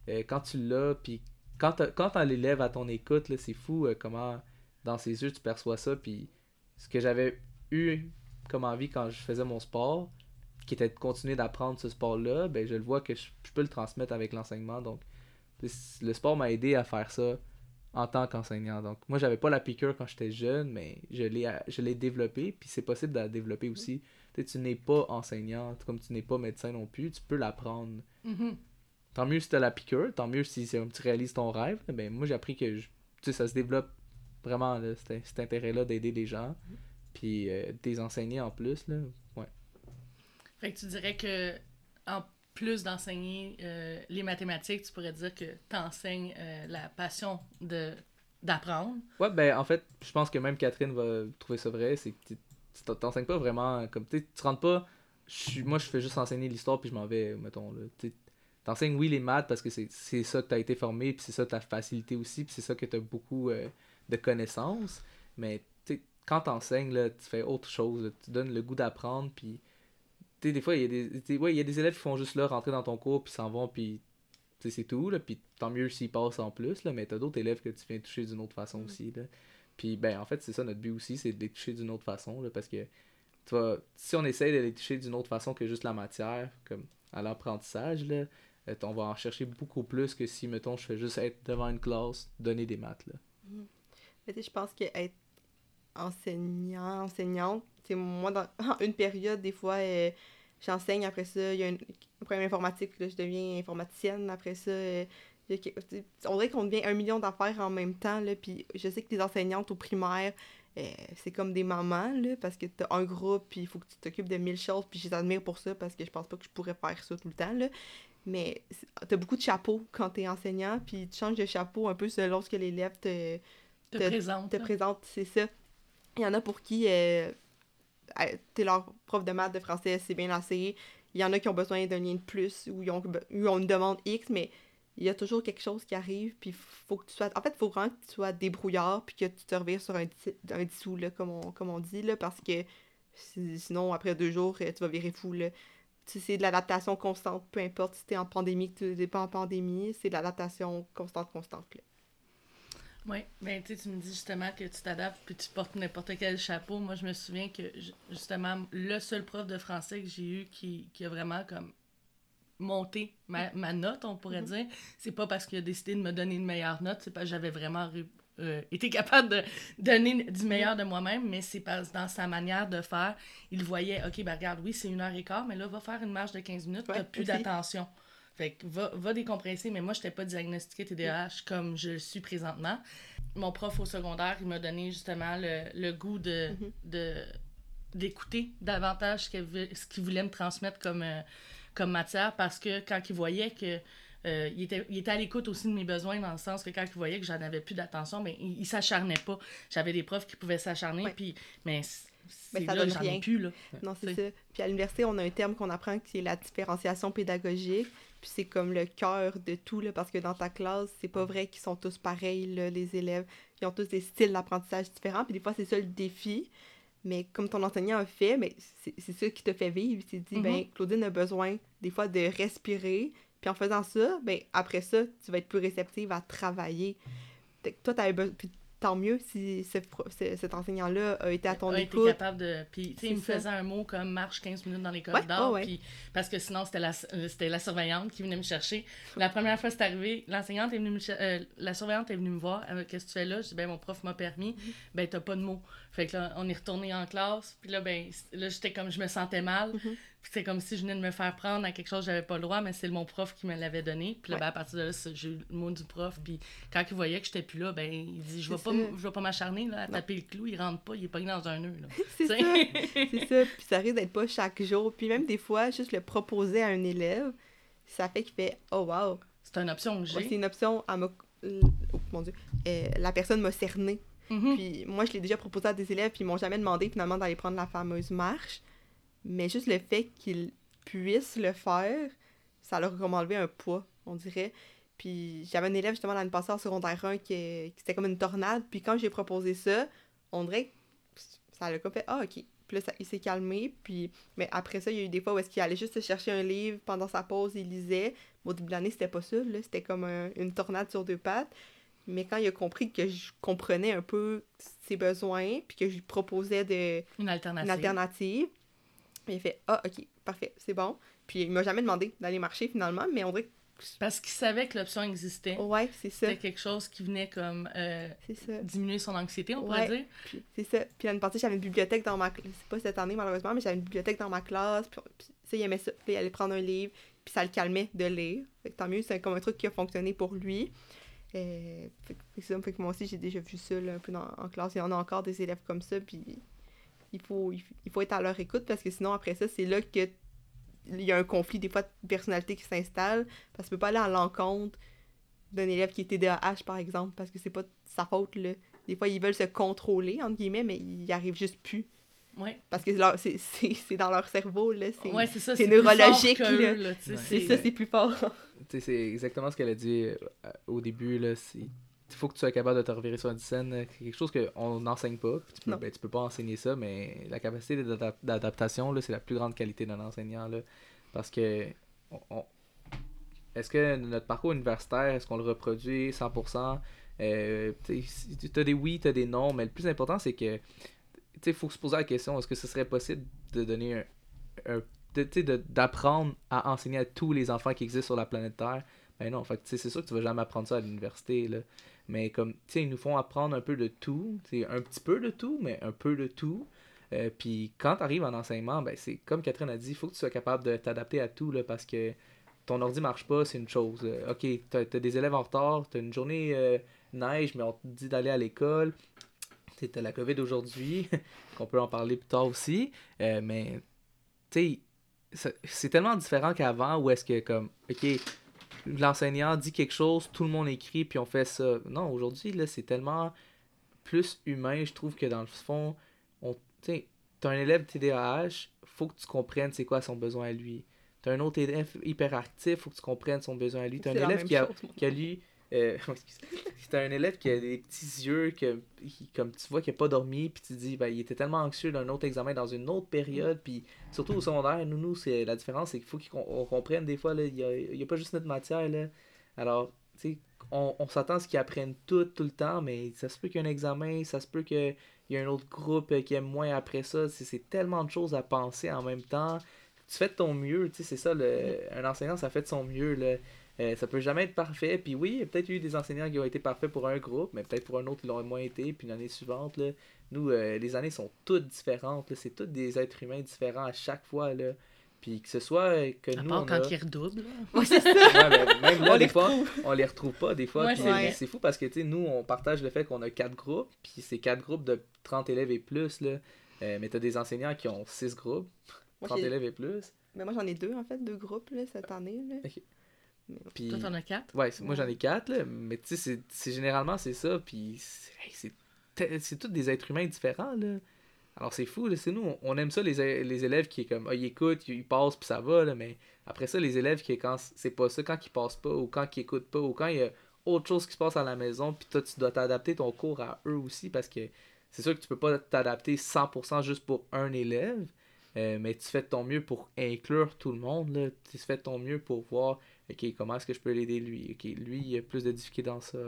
Euh, quand tu l'as, puis quand tu l'élève à ton écoute, c'est fou euh, comment dans ses yeux tu perçois ça. Puis ce que j'avais eu comme envie quand je faisais mon sport, qui était de continuer d'apprendre ce sport-là, ben je le vois que je, peux le transmettre avec l'enseignement. Donc le sport m'a aidé à faire ça en tant qu'enseignant. Donc, moi, j'avais pas la piqûre quand j'étais jeune, mais je l'ai, développé, puis c'est possible de la développer aussi. Tu n'es pas enseignante, comme tu n'es pas médecin non plus, tu peux l'apprendre. Mm-hmm. Tant mieux si tu as la piqûre, tant mieux si tu réalises ton rêve. Ben, moi, j'ai appris que sais ça se développe vraiment, cet, intérêt-là d'aider les gens, puis euh, des enseigner en plus. Là. Ouais. Fait que tu dirais que en plus d'enseigner euh, les mathématiques, tu pourrais dire que tu enseignes euh, la passion de d'apprendre? Ouais, ben en fait, je pense que même Catherine va trouver ça vrai, c'est que tu t'enseignes pas vraiment comme tu tu rentres pas moi je fais juste enseigner l'histoire puis je m'en vais mettons là tu enseignes oui les maths parce que c'est ça que tu as été formé puis c'est ça ta facilité aussi puis c'est ça que tu as beaucoup euh, de connaissances mais quand tu enseignes là tu fais autre chose tu donnes le goût d'apprendre puis des fois, il y, a des, ouais, il y a des élèves qui font juste là, rentrer dans ton cours, puis s'en vont, puis c'est tout, là, puis tant mieux s'ils passent en plus, là, mais t'as d'autres élèves que tu viens toucher d'une autre façon mm. aussi, là. Puis, ben, en fait, c'est ça notre but aussi, c'est de les toucher d'une autre façon, là, parce que, tu vois, si on essaye de les toucher d'une autre façon que juste la matière, comme à l'apprentissage, on va en chercher beaucoup plus que si, mettons, je fais juste être devant une classe, donner des maths, là. Mm. je pense que être enseignant, enseignante, c'est moi, dans une période, des fois, euh, j'enseigne, après ça, il y a un problème informatique, je deviens informaticienne, après ça, euh, on dirait qu'on devient un million d'affaires en même temps, là, puis je sais que les enseignantes au primaire, euh, c'est comme des mamans, là, parce que t'as un groupe, puis il faut que tu t'occupes de mille choses, puis je t'admire pour ça, parce que je pense pas que je pourrais faire ça tout le temps, là. Mais t'as beaucoup de chapeaux quand t'es enseignant, puis tu changes de chapeau un peu selon ce que l'élève te, te, présente. Te présente, c'est ça. Il y en a pour qui euh, t'es leur prof de maths, de français, c'est bien assez. Il y en a qui ont besoin d'un lien de plus ou ils ont, une demande X, mais il y a toujours quelque chose qui arrive, puis faut que tu sois... En fait, il faut vraiment que tu sois débrouillard, puis que tu te revires sur un, un dissous, là, comme on, comme on dit, là, parce que sinon, après deux jours, euh, tu vas virer fou, là. C'est de l'adaptation constante, peu importe si t'es en pandémie, que tu n'es pas en pandémie, c'est de l'adaptation constante, constante, là. Oui, ben, tu me dis justement que tu t'adaptes puis tu portes n'importe quel chapeau. Moi, je me souviens que justement, le seul prof de français que j'ai eu qui, qui, a vraiment comme monté ma, ma note, on pourrait mm-hmm. dire, c'est pas parce qu'il a décidé de me donner une meilleure note, c'est parce que j'avais vraiment euh, été capable de donner du meilleur de moi-même, mais c'est parce dans sa manière de faire, il voyait, OK, ben regarde, oui, c'est une heure et quart, mais là, va faire une marche de 15 minutes, tu t'as plus d'attention. Fait que va, va décompresser, mais moi, je n'étais pas diagnostiquée TDAH comme je le suis présentement. Mon prof au secondaire, il m'a donné justement le, le goût de, mhm. de d'écouter davantage ce qu'il voulait me transmettre comme, euh, comme matière parce que quand il voyait que euh, il, était, il était à l'écoute aussi de mes besoins dans le sens que quand il voyait que j'en avais plus d'attention, mais il, s'acharnait pas. J'avais des profs qui pouvaient s'acharner, puis mais mais ça donne rien. Plus, là. Non, c'est ça. Puis à l'université, on a un terme qu'on apprend qui est la différenciation pédagogique. Puis c'est comme le cœur de tout, là, parce que dans ta classe, c'est pas vrai qu'ils sont tous pareils, les élèves. Ils ont tous des styles d'apprentissage différents. Puis des fois, c'est ça le défi. Mais comme ton enseignant a fait, mais c'est ça qui te fait vivre. Il s'est dit, ben, mm-hmm. Claudine a besoin des fois de respirer. Puis en faisant ça, ben, après ça, tu vas être plus réceptive à travailler. Toi, tu tant mieux si ce cet enseignant-là a été à ton a été écoute. capable de. Puis, tu sais, il me ça. faisait un mot comme marche 15 minutes dans les corridors. ouais, ouais. Puis, parce que sinon, c'était la, euh, c'était la surveillante qui venait me chercher. La première fois, c'est arrivé, l'enseignante est venue me euh, la surveillante est venue me voir. Qu'est-ce que tu fais là? Je dis, ben, mon prof m'a permis. Mm-hmm. Ben, t'as pas de mots. Fait que là, on est retourné en classe. Puis là, ben, là, j'étais comme, je me sentais mal. Mhm. Puis c'est comme si je venais de me faire prendre à quelque chose que j'avais pas le droit, mais c'est mon prof qui me l'avait donné. Puis là, Ouais. ben, à partir de là, j'ai eu le mot du prof. Puis quand il voyait que j'étais plus là, ben, il dit, je vais pas, je vais pas m'acharner à Non. taper le clou. Il rentre pas, il est pogné dans un nœud. C'est ça. C'est ça. Puis ça risque d'être pas chaque jour. Puis même des fois, juste le proposer à un élève, ça fait qu'il fait Oh wow. C'est une option que j'ai. Ouais, c'est une option à me. Oh mon dieu. Euh, la personne m'a cerné. Mhm. Puis moi, je l'ai déjà proposé à des élèves, puis ils m'ont jamais demandé finalement d'aller prendre la fameuse marche. Mais juste le fait qu'ils puissent le faire, ça leur a comme enlevé un poids, on dirait. Puis j'avais un élève justement l'année passée en secondaire 1 qui, qui c'était comme une tornade. Puis quand j'ai proposé ça, on dirait que ça l'a comme fait Ah, ok. Puis là, ça- il s'est calmé. Puis, mais après ça, il y a eu des fois où est-ce qu'il allait juste chercher un livre pendant sa pause, il lisait. Au début de l'année, c'était pas ça. Là, c'était comme un- une tornade sur deux pattes. Mais quand il a compris que je comprenais un peu ses besoins, puis que je lui proposais de, Une alternative. une alternative, il a fait Ah, ok, parfait, c'est bon. Puis il m'a jamais demandé d'aller marcher finalement, mais on dirait que. Parce qu'il savait que l'option existait. Ouais, c'est ça. C'était quelque chose qui venait comme euh, C'est ça. diminuer son anxiété, on Ouais. pourrait dire. C'est ça. Puis l'année passée, j'avais une bibliothèque dans ma classe. C'est pas cette année, malheureusement, mais j'avais une bibliothèque dans ma classe. Puis, puis ça, il aimait ça. Puis il allait prendre un livre, puis ça le calmait de lire. Fait que tant mieux, c'est comme un truc qui a fonctionné pour lui. Euh, que. Fait que moi aussi, j'ai déjà vu ça là, un peu dans- en classe. Il y en a encore des élèves comme ça, puis il faut, il, faut être à leur écoute parce que sinon, après ça, c'est là que il y a un conflit des fois de personnalité qui s'installe parce que tu peux pas aller à l'encontre d'un élève qui est TDAH, par exemple, parce que c'est pas sa faute, là. Des fois, ils veulent se contrôler, entre guillemets, mais ils arrivent juste plus. Ouais. Parce que c'est- dans leur cerveau, là. C'est Ouais, c'est ça. c'est plus fort neurologique, là. c'est ça, c'est plus fort. C'est exactement ce qu'elle a dit euh, au début. là. Il faut que tu sois capable de te revirer sur une scène. euh, quelque chose qu'on n'enseigne pas. Tu peux, ben, tu peux pas enseigner ça, mais la capacité d'adap- d'adaptation, c'est la plus grande qualité d'un enseignant. Là, parce que on- on- est-ce que notre parcours universitaire, est-ce qu'on le reproduit 100%? Euh, tu as des oui, tu as des non, mais le plus important, c'est que il faut se poser la question, est-ce que ce serait possible de donner un, un- d'apprendre à enseigner à tous les enfants qui existent sur la planète Terre? Ben non, fait c'est sûr que tu vas jamais apprendre ça à l'université, là. Mais comme, tu sais, ils nous font apprendre un peu de tout, tu sais, un petit peu de tout, mais un peu de tout. Euh, Puis quand tu arrives en enseignement, ben c'est comme Catherine a dit, il faut que tu sois capable de t'adapter à tout, là, parce que ton ordi marche pas, c'est une chose. Ok, t'as as des élèves en retard, t'as une journée euh, neige, mais on te dit d'aller à l'école. Tu T'as la COVID aujourd'hui, qu'on peut en parler plus tard aussi. Euh, mais, tu sais, c'est tellement différent qu'avant où est-ce que, comme, ok, l'enseignant dit quelque chose, tout le monde écrit, puis on fait ça. Non, aujourd'hui, là, c'est tellement plus humain, je trouve, que dans le fond, on, tu t'as un élève TDAH, faut que tu comprennes c'est quoi son besoin à lui. T'as un autre élève hyperactif, faut que tu comprennes son besoin à lui. T'as un élève a, qui a lui. Euh, excuse. T'as un élève qui a des petits yeux, que, qui- comme tu vois, qui a pas dormi, puis tu dis, ben, il était tellement anxieux d'un autre examen dans une autre période, puis surtout au secondaire, nous, nous, c'est la différence, c'est qu'il faut qu'on on comprenne des fois, il y a, y a pas juste notre matière, là. Alors, tu sais, on, on s'attend à ce qu'ils apprennent tout, tout le temps, mais ça se peut qu'il y ait un examen, ça se peut qu'il y ait un autre groupe qui aime moins après ça, c'est c'est tellement de choses à penser en même temps. Tu fais de ton mieux, tu sais, c'est ça, le, un enseignant, ça fait de son mieux, là. Euh, ça peut jamais être parfait. Puis oui, il y a peut-être eu des enseignants qui ont été parfaits pour un groupe, mais peut-être pour un autre, ils l'ont moins été. Puis l'année suivante, là, nous, euh, les années sont toutes différentes. là. C'est tous des êtres humains différents à chaque fois. Là. Puis que ce soit euh, que À nous, part on quand a... ils redoublent. Ouais, c'est ça. Ouais, mais même là, On des les fois, on les retrouve pas des fois. Ouais, c'est fou parce que, tu sais, nous, on partage le fait qu'on a quatre groupes. Puis c'est quatre groupes de 30 élèves et plus. Là. Euh, mais t'as des enseignants qui ont six groupes, Moi, 30 j'ai- élèves et plus. Mais moi, j'en ai deux, en fait, deux groupes, là, cette année, là. Puis... Toi, t'en as quatre? Ouais, moi j'en ai quatre, là, mais tu sais, c'est- généralement c'est ça, puis c'est hey, tous des êtres humains différents, là. Alors c'est fou, c'est nous, on, aime ça, les, les élèves qui est comme, ah, ils écoutent, ils passent, puis ça va, là, mais après ça, les élèves qui, quand c'est pas ça, quand ils passent pas, ou quand ils écoutent pas, ou quand il y a autre chose qui se passe à la maison, puis toi, tu dois t'adapter ton cours à eux aussi, parce que c'est sûr que tu peux pas t'adapter 100% juste pour un élève, euh, mais tu fais de ton mieux pour inclure tout le monde, là. Tu fais de ton mieux pour voir, ok, comment est-ce que je peux l'aider lui, ok, lui, il a plus de difficultés dans ça.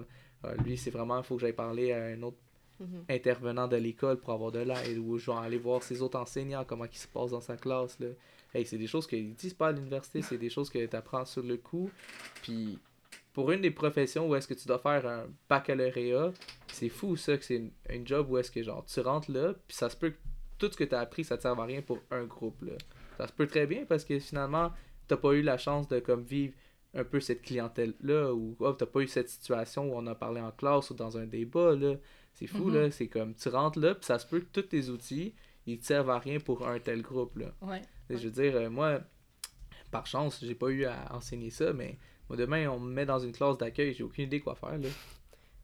Ah, lui, c'est vraiment, il faut que j'aille parler à un autre Mhm. intervenant de l'école pour avoir de l'aide ou je vais aller voir ses autres enseignants, comment il se passe dans sa classe. Là. Hey, c'est des choses qu'ils disent pas à l'université, c'est des choses que tu apprends sur le coup. Puis pour une des professions où est-ce que tu dois faire un baccalauréat, c'est fou ça que c'est une, une job où est-ce que genre tu rentres là, puis ça se peut que tout ce que tu as appris, ça te sert à rien pour un groupe. Là. Ça se peut très bien parce que finalement, t'as pas eu la chance de comme vivre un peu cette clientèle-là ou oh, t'as pas eu cette situation où on a parlé en classe ou dans un débat. là c'est fou, Mhm. là. C'est comme, tu rentres là, puis ça se peut que tous tes outils, ils te servent à rien pour un tel groupe, là. Ouais. Je veux dire, euh, moi, par chance, j'ai pas eu à enseigner ça, mais moi, demain, on me met dans une classe d'accueil, j'ai aucune idée quoi faire, là.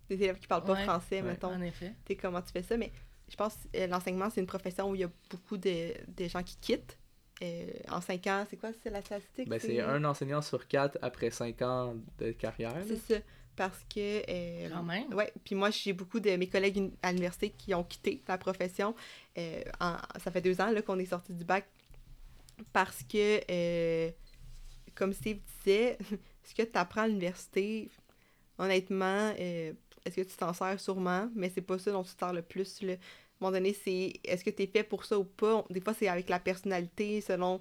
Des élèves qui parlent pas Ouais. français, Ouais. mettons. En effet. Comment tu fais ça, mais je pense que euh, l'enseignement, c'est une profession où il y a beaucoup de, de gens qui quittent. Euh, en cinq ans, c'est quoi, c'est la statistique? Ben, c'est un enseignant sur quatre après cinq ans de carrière. C'est ça. Parce que. euh, Quand même. Ouais, puis moi, j'ai beaucoup de mes collègues à l'université qui ont quitté la profession. Euh, en- ça fait deux ans là, qu'on est sorti du bac parce que, euh, comme Steve disait, ce que tu apprends à l'université, honnêtement, euh, est-ce que tu t'en sers sûrement, mais c'est pas ça dont tu te sers le plus. Là. À un moment donné, c'est est-ce que tu es fait pour ça ou pas? Des fois, c'est avec la personnalité, selon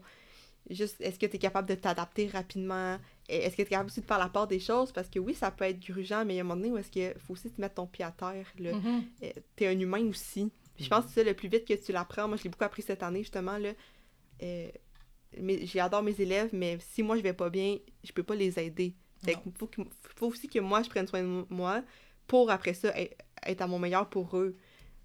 juste est-ce que tu es capable de t'adapter rapidement? Est-ce que tu es capable aussi de faire la part des choses? Parce que oui, ça peut être grugeant, mais il y a un moment donné où est-ce qu'il faut aussi te mettre ton pied à terre. Là. Mhm. Euh, T'es un humain aussi. Puis je pense que c'est ça, le plus vite que tu l'apprends. Moi, je l'ai beaucoup appris cette année, justement. Là. Euh, mais j'adore mes élèves, mais si moi, je vais pas bien, je peux pas les aider. Fait faut, que- faut aussi que moi, je prenne soin de moi pour, après ça, être- être à mon meilleur pour eux.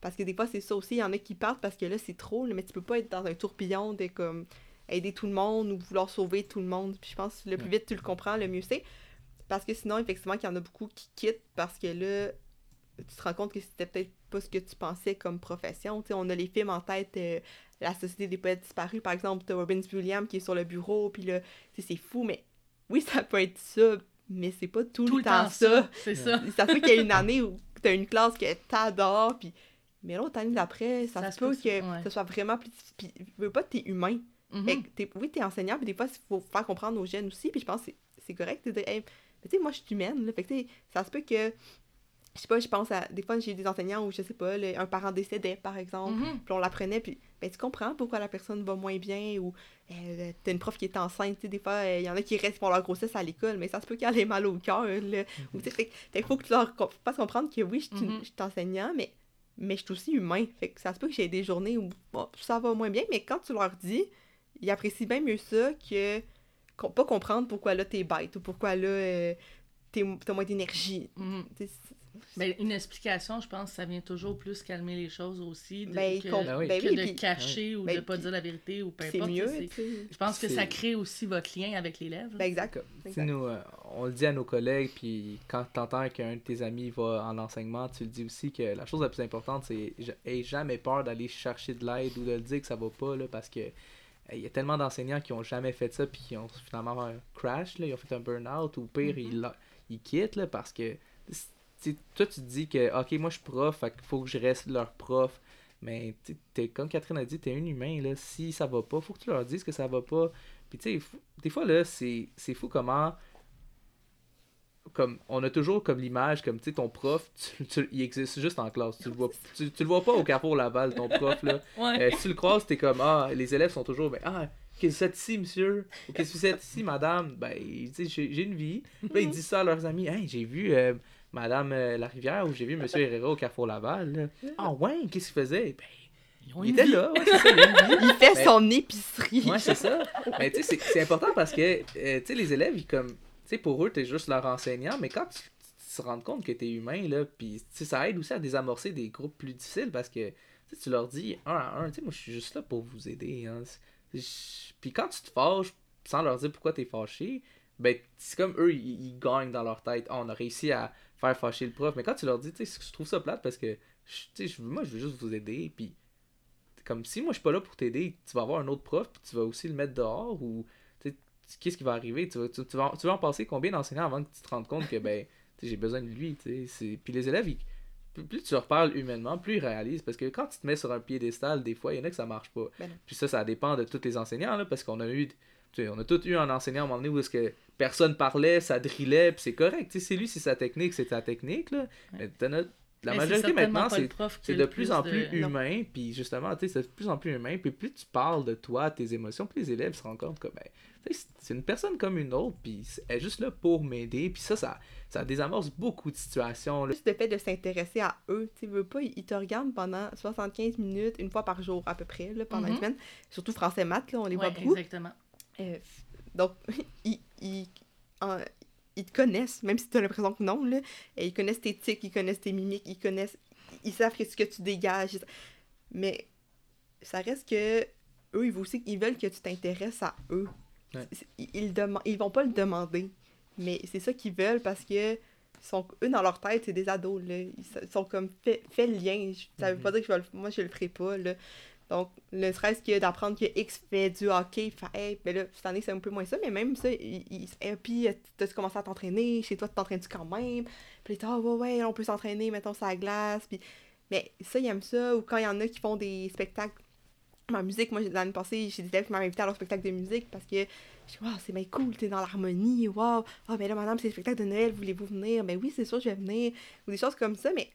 Parce que des fois, c'est ça aussi. Il y en a qui partent parce que là, c'est trop. là, mais tu peux pas être dans un tourbillon de comme aider tout le monde ou vouloir sauver tout le monde. Puis je pense que le plus vite tu le comprends, le mieux c'est. Parce que sinon, effectivement, qu'il y en a beaucoup qui quittent parce que là, tu te rends compte que c'était peut-être pas ce que tu pensais comme profession. Tu sais, on a les films en tête, euh, La Société des poètes disparus, par exemple, t'as Robin Williams qui est sur le bureau, puis là, c'est fou, mais oui, ça peut être ça, mais c'est pas tout, Tout le temps, ça. C'est ça. Ça peut qu'il y ait une année où t'as une classe que t'adores, puis mais l'autre année d'après, ça, Ça se peut peut que ouais. ça soit vraiment plus... Puis, veux pas, t'es humain. Fait que t'es- oui, t'es enseignant, puis des fois, il faut faire comprendre aux jeunes aussi, puis je pense que c'est- correct de dire, Hey, mais tu sais, moi, je suis humaine, là. Fait que, ça se peut que, je sais pas, je pense à, des fois, j'ai des enseignants où, je sais pas, le- un parent décédait, par exemple, Mhm. puis on l'apprenait, puis ben, tu comprends pourquoi la personne va moins bien, ou euh, t'as une prof qui est enceinte, des fois, il y en a qui restent pour leur grossesse à l'école, mais ça se peut qu'elle ait mal au cœur, là. Ou, tu sais, fait, faut que tu leur fasses comprendre que oui, je suis Mhm. je suis enseignant, mais, mais je suis aussi humain. Fait que ça se peut que j'ai des journées où bon, ça va moins bien, mais quand tu leur dis, ils apprécient bien mieux ça que pas comprendre pourquoi là t'es bête ou pourquoi là euh, t'as moins d'énergie. Mhm. Tu Ben, une explication, je pense, ça vient toujours plus calmer les choses aussi. De, Ben, que, com- Ben oui. ben que oui, de puis cacher ou Ben, de pas puis dire la vérité ou peu c'est importe. mieux. Je pense que ça crée aussi votre lien avec l'élève. Ben, exact. Nous, euh, on le dit à nos collègues, puis quand tu entends qu'un de tes amis va en enseignement, tu le dis aussi que la chose la plus importante, c'est ja- aie jamais peur d'aller chercher de l'aide ou de le dire que ça va pas, là, parce que il y a tellement d'enseignants qui ont jamais fait ça, puis qui ont finalement un crash, là, ils ont fait un burn-out, ou pire, Mhm. ils, ils quittent, là, parce que toi, tu te dis que, ok, moi je suis prof, fait qu'il faut que je reste leur prof. Mais t'es- comme Catherine a dit, t'es un humain, là. Si ça va pas, faut que tu leur dises que ça va pas. Puis tu sais, des fois, là, c'est c'est fou comment. Comme, on a toujours comme l'image, comme, tu sais, ton prof, tu, tu- il existe juste en classe. Tu le vois, tu, tu le vois pas au Carrefour Laval, ton prof, là. Ouais. Euh, si tu le croises, t'es comme, ah, les élèves sont toujours, ben, ah, qu'est-ce que vous faites ici, monsieur? Ou qu'est-ce que vous faites ici, madame? Ben, tu sais, j'ai j'ai une vie. Puis là, ils disent ça à leurs amis. Hey, j'ai vu euh, madame euh, Larivière ou j'ai vu monsieur Herrera au Carrefour Laval. là. Ah, ouais, qu'est-ce qu'il faisait? Ben, il était vie. là, ouais, c'est ça, il fait Ben- son épicerie. Ouais, c'est ça. Mais tu sais, c'est- important parce que, euh, tu sais, les élèves, ils comme, tu sais, pour eux, t'es juste leur enseignant, mais quand tu, tu te rends compte que t'es humain, là, puis ça aide aussi à désamorcer des groupes plus difficiles parce que, tu leur dis un à un, tu sais, moi, je suis juste là pour vous aider, hein. Puis quand tu te fâches sans leur dire pourquoi t'es fâché, ben, c'est comme eux, ils, ils gagnent dans leur tête. Ah, on a réussi à faire fâcher le prof. Mais quand tu leur dis, tu sais, je trouve ça plate parce que, tu sais, moi, je veux juste vous aider, puis comme si moi je suis pas là pour t'aider, tu vas avoir un autre prof, puis tu vas aussi le mettre dehors ou qu'est-ce qui va arriver? Tu vas, tu, tu vas, tu vas en passer combien d'enseignants avant que tu te rendes compte que ben j'ai besoin de lui tu sais, puis les élèves ils- plus, plus tu leur parles humainement plus ils réalisent parce que quand tu te mets sur un piédestal des fois il y en a que ça marche pas. Ben puis ça ça dépend de tous les enseignants là parce qu'on a eu tu sais, on a tous eu un enseignant à un moment donné où est-ce que personne parlait, ça drillait, puis c'est correct. Tu sais, c'est lui, c'est sa technique, c'est sa technique, là. Mais t'en as- la Mais majorité maintenant, c'est de plus en plus humain, puis justement, tu sais, c'est de plus en plus humain, puis plus tu parles de toi, tes émotions, plus les élèves se rendent compte que, ben, tu sais, c'est une personne comme une autre, puis elle est juste là pour m'aider, puis ça, ça, ça désamorce beaucoup de situations, là. Juste le fait de s'intéresser à eux, tu veux pas, ils te regardent pendant 75 minutes, une fois par jour à peu près, là, pendant Mhm. une semaine. Surtout français maths, là, on les voit Ouais, beaucoup. exactement. Euh, donc, ils, ils, en- ils te connaissent, même si tu as l'impression que non, là. Et ils connaissent tes tics, ils connaissent tes mimiques, ils connaissent... Ils savent ce que tu dégages. Mais ça reste que eux, ils veulent aussi ils veulent que tu t'intéresses à eux. Ouais. Ils, ils, vont pas le demander, mais c'est ça qu'ils veulent parce que sont, eux, dans leur tête, c'est des ados, là. Ils sont comme, fais, le lien. Ça veut Mhm. pas dire que je vais le- moi, je le ferai pas, là. Donc, ne serait-ce que d'apprendre que X fait du hockey, fait, hey, ben là, cette année, c'est un peu moins ça, mais même ça, il, puis, euh, t'as-tu commencé à t'entraîner? Chez toi, tu t'entraînes-tu quand même? Puis, ah, ouais, ouais, on peut s'entraîner, mettons, sur la glace. Puis, mais ça, ils aiment ça. Ou quand il y en a qui font des spectacles en musique, moi, l'année passée, j'ai des élèves qui m'ont invité à leur spectacle de musique parce que je dis, waouh, c'est bien cool, t'es dans l'harmonie, waouh. Ah, ben là, madame, c'est le spectacle de Noël, voulez-vous venir? Ben oui, c'est sûr, je vais venir. Ou des choses comme ça, mais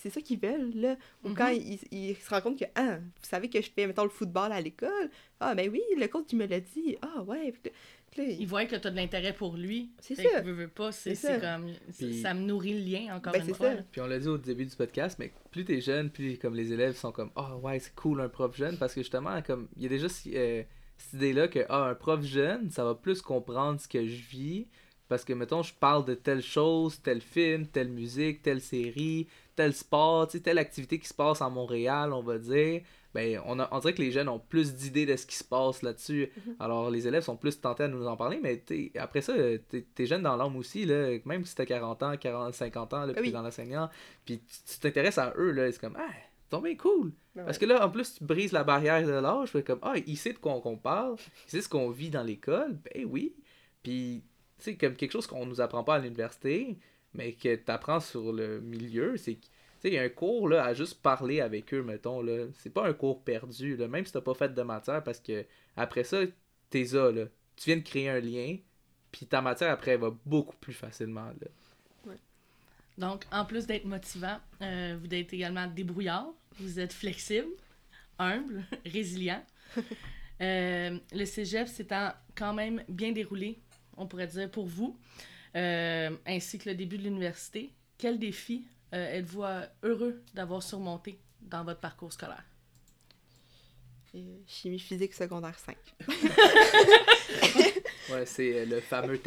c'est ça qu'ils veulent, là. Ou quand Mhm. ils, ils se rendent compte que, ah, vous savez que je fais, mettons, le football à l'école? Ah, ben oui, le coach, il me l'a dit. Ah, ouais. Puis là- puis là, Il voit que tu as de l'intérêt pour lui. C'est ça. que veut, veut pas, c'est comme. Puis- Ça me nourrit le lien, encore Ben, une fois. ça. Puis on l'a dit au début du podcast, mais plus t'es jeune, plus comme les élèves sont comme Ah ouais, c'est cool un prof jeune parce que justement, comme il y a déjà si- euh, cette idée-là que ah, un prof jeune, ça va plus comprendre ce que je vis parce que mettons, je parle de telle chose, tel film, telle musique, telle série, tel sport, telle activité qui se passe à Montréal, on va dire. Ben, on, a- on dirait que les jeunes ont plus d'idées de ce qui se passe là-dessus. Mhm. Alors, les élèves sont plus tentés à nous en parler, mais après ça, t'es es jeune dans l'âme aussi, là, même si t'as 40 ans, 40, 50 ans, là, oui. puis dans l'enseignant, puis tu t'intéresses à eux, là, c'est comme, ah, bien cool. ben Parce que là, en plus, tu brises la barrière de l'âge, comme, ah, il sait de quoi qu'on parle, il sait ce qu'on vit dans l'école, ben oui. Puis, tu sais, comme quelque chose qu'on nous apprend pas à l'université, mais que tu apprends sur le milieu, c'est il y a un cours, là, à juste parler avec eux, mettons, là. C'est pas un cours perdu, là, même si t'as pas fait de matière, parce que après ça, t'es là, là. Tu viens de créer un lien, puis ta matière, après, elle va beaucoup plus facilement, là. Donc, en plus d'être motivant, euh, vous êtes également débrouillard, vous êtes flexible, humble, résilient. Euh, le cégep s'étant quand même bien déroulé, on pourrait dire, pour vous, ainsi que le début de l'université, quel défi euh, êtes-vous euh, heureux d'avoir surmonté dans votre parcours scolaire? Euh, Chimie physique secondaire 5. Ouais, c'est euh, le fameux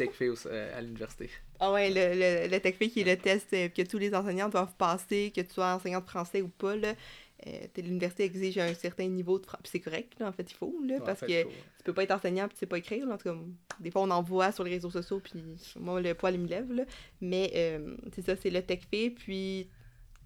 euh, à l'université. Ah ouais, le, le, le qui est le test euh, que tous les enseignants doivent passer, que tu sois enseignant de français ou pas, là. Euh, L'université exige un certain niveau de français. c'est correct, là, en fait, il faut, là, Ouais, en parce fait, que faut- tu peux pas être enseignant puis tu sais pas écrire, là. En tout cas, des fois, on en voit sur les réseaux sociaux, puis moi, le poil il me lève, là. Mais euh, c'est ça, c'est le TechFi, puis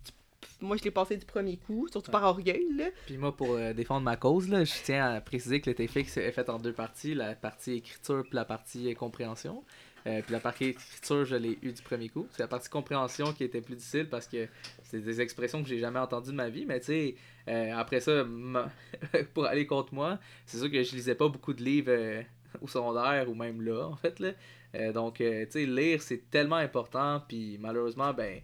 tu- moi, je l'ai passé du premier coup, surtout Ouais. par orgueil, là. Puis moi, pour euh, défendre ma cause, là, je tiens à préciser que le TFX est fait en deux parties, la partie écriture puis la partie compréhension. Euh, puis la partie écriture, je l'ai eu du premier coup. C'est la partie compréhension qui était plus difficile parce que c'est des expressions que j'ai jamais entendues de ma vie. Mais tu sais, euh, après ça, pour aller contre moi, c'est sûr que je lisais pas beaucoup de livres euh, au secondaire ou même là, en fait. Là. Donc, tu sais, lire, c'est tellement important. Puis malheureusement, ben,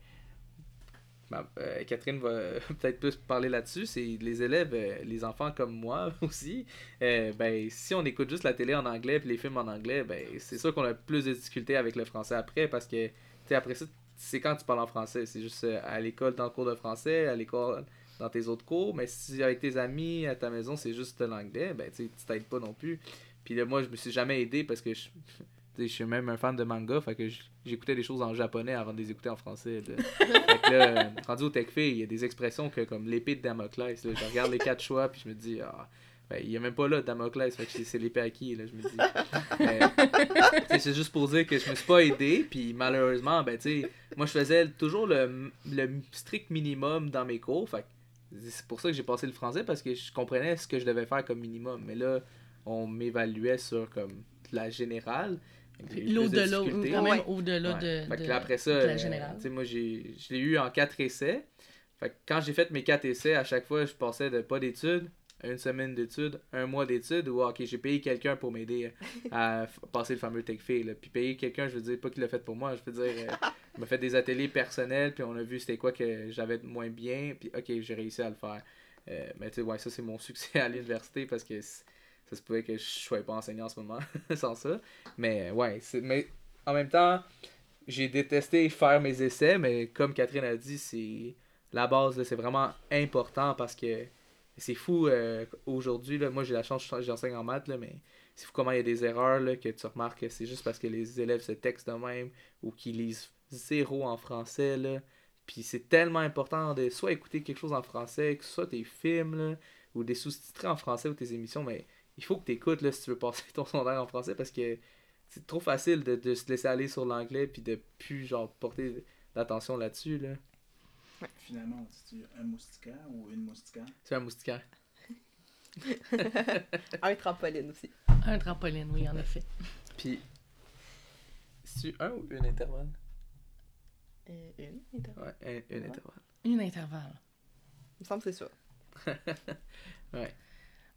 euh, Catherine va peut-être plus parler là-dessus. C'est les élèves, euh, les enfants comme moi aussi. euh, ben, si on écoute juste la télé en anglais puis les films en anglais, ben, c'est sûr qu'on a plus de difficultés avec le français après parce que, tu après ça, c'est quand tu parles en français. C'est juste à l'école, dans le cours de français, à l'école, dans tes autres cours. Mais si avec tes amis à ta maison, c'est juste l'anglais, ben, tu t'aides pas non plus. Puis là, moi, je me suis jamais aidé parce que je. Je suis même un fan de manga, fait que j'écoutais des choses en japonais avant de les écouter en français. là. fait que là, rendu au TechFi, il y a des expressions que comme l'épée de Damoclès. là. je regarde les quatre choix, puis je me dis, ah, ben, il y a même pas là Damoclès, fait que c'est- l'épée à qui, là, je me dis. C'est juste pour dire que je me suis pas aidé, puis malheureusement, ben, tu sais, moi je faisais toujours le, le strict minimum dans mes cours, fait que c'est pour ça que j'ai passé le français, parce que je comprenais ce que je devais faire comme minimum. Mais là, on m'évaluait sur comme la générale. L'au-delà, quand même Ouais. au-delà Ouais. de, Fait que de- là, après ça, de la euh, générale. tu sais, moi, j'ai, je l'ai eu en quatre essais. Fait que quand j'ai fait mes quatre essais, à chaque fois, je passais de pas d'études une semaine d'études, un mois d'études, ou ok, j'ai payé quelqu'un pour m'aider à passer le fameux TechFail. là. Puis payer quelqu'un, je veux dire, pas qu'il l'a fait pour moi, je veux dire, euh, il m'a fait des ateliers personnels, puis on a vu c'était quoi que j'avais de moins bien, puis ok, j'ai réussi à le faire. Euh, mais tu sais, ouais, ça c'est mon succès à l'université parce que ça se pouvait que je sois pas enseignant en ce moment sans ça. Mais ouais, mais en même temps, j'ai détesté faire mes essais, mais comme Catherine a dit, c'est la base, c'est vraiment important parce que c'est fou euh, aujourd'hui. Moi, j'ai la chance, j'enseigne en maths, là, mais c'est fou comment il y a des erreurs là, que tu remarques que c'est juste parce que les élèves se textent de même ou qu'ils lisent zéro en français. Là. Puis c'est tellement important de soit écouter quelque chose en français, que soit tes films là, ou des sous-titrés en français ou tes émissions, mais il faut que tu écoutes là, si tu veux passer ton secondaire en français parce que c'est trop facile de, de se laisser aller sur l'anglais puis de plus genre porter l'attention là-dessus. Là. Finalement, on dit un moustiquaire ou une moustiquaire? C'est un moustiquaire. Un trampoline aussi. Un trampoline, oui, en effet. Puis, c'est un ou une intervalle? Euh, une, intervalle. Ouais, un, une intervalle. Une intervalle. Il me semble que c'est ça. Ouais.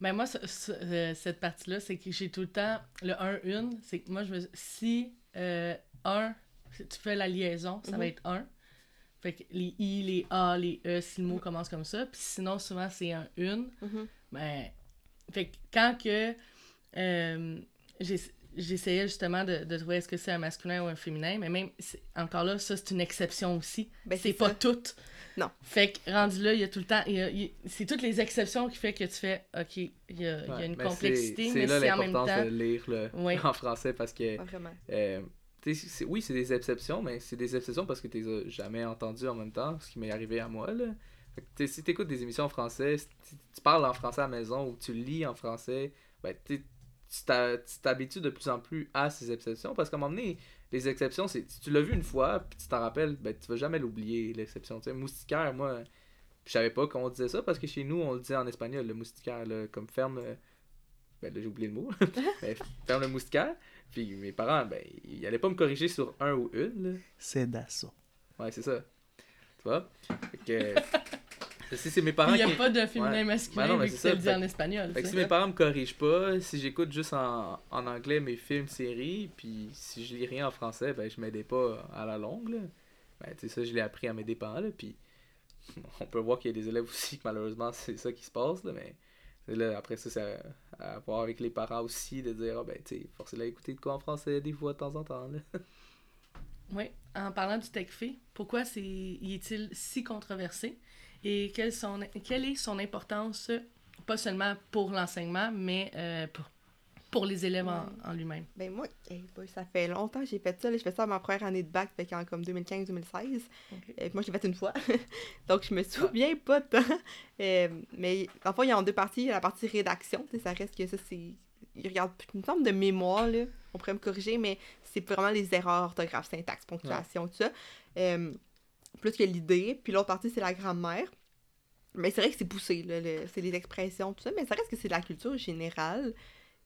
Ben moi, ce- ce- euh, cette partie-là, c'est que j'ai tout le temps le 1-1. C'est que moi, je me si euh, 1, si tu fais la liaison, ça va Mhm. être 1. Fait que les I, les A, les E, si le mot commence comme ça. Puis sinon, souvent, c'est un une. Mhm. Ben, fait que quand que euh, j'ai- j'essayais justement de, de trouver est-ce que c'est un masculin ou un féminin, mais même, c'est- encore là, ça, c'est une exception aussi. Ben, c'est c'est pas tout. Non. Fait que rendu là, il y a tout le temps. c'est toutes les exceptions qui fait que tu fais OK, il y a, il y a Ouais, une mais complexité, c'est- mais C'est c'est là en même l'importance temps. de lire le, Oui. en français parce que, euh, c'est- oui, c'est des exceptions, mais c'est des exceptions parce que tu les as jamais entendues en même temps, ce qui m'est arrivé à moi. Là. Fait que, si tu écoutes des émissions en français, si tu tu parles en français à la maison ou tu lis en français, ben, tu sais, tu t'habitues de plus en plus à ces exceptions parce qu'à un moment donné, les exceptions, c'est si tu l'as vu une fois puis tu t'en rappelles, ben, tu vas jamais l'oublier, l'exception. Tu sais, moustiquaire, moi, je savais pas qu'on disait ça parce que chez nous, on le dit en espagnol, le moustiquaire, là, comme ferme. Ben là, j'ai oublié le mot. Mais ferme le moustiquaire. Puis mes parents, ben, ils allaient pas me corriger sur un ou une. C'est d'assaut. Ouais, c'est ça. Tu vois? Fait que. si c'est mes parents Il n'y a qui. pas de féminin Ouais. masculin Ben non, mais c'est ça. le dis Fait- en espagnol. Fait que si mes parents me corrigent pas, si j'écoute juste en, en anglais mes films, séries, puis si je lis rien en français, ben je m'aidais pas à la longue, là. Ben, tu sais, ça, je l'ai appris à mes dépens, là, puis on peut voir qu'il y a des élèves aussi que malheureusement c'est ça qui se passe, là, mais là, après ça, c'est à, à voir avec les parents aussi, de dire, ah ben, tu sais, forcez-la à écouter de quoi en français des fois de temps en temps, là. Oui, en parlant du TechFi, pourquoi c'est, y est-il si controversé? Et quelle, son, quelle est son importance, pas seulement pour l'enseignement, mais euh, pour, pour les élèves en, Ouais. en lui-même? Ben moi, hey boy, ça fait longtemps que j'ai fait ça. là. J'ai fait ça à ma première année de bac, fait qu'en comme 2015-2016. Ok. Euh, moi, je l'ai fait une fois. Donc, je me souviens pas tant. Euh, mais en fait, il y a en deux parties. Il y a la partie rédaction. Ça reste que ça, c'est. Il regarde une forme de mémoire, là. On pourrait me corriger, mais c'est vraiment les erreurs orthographe, syntaxe, ponctuation, tout ça. Euh, plus que l'idée. Puis l'autre partie, c'est la grammaire. Mais c'est vrai que c'est poussé, là, le- c'est les expressions, tout ça. Mais ça reste que c'est de la culture générale.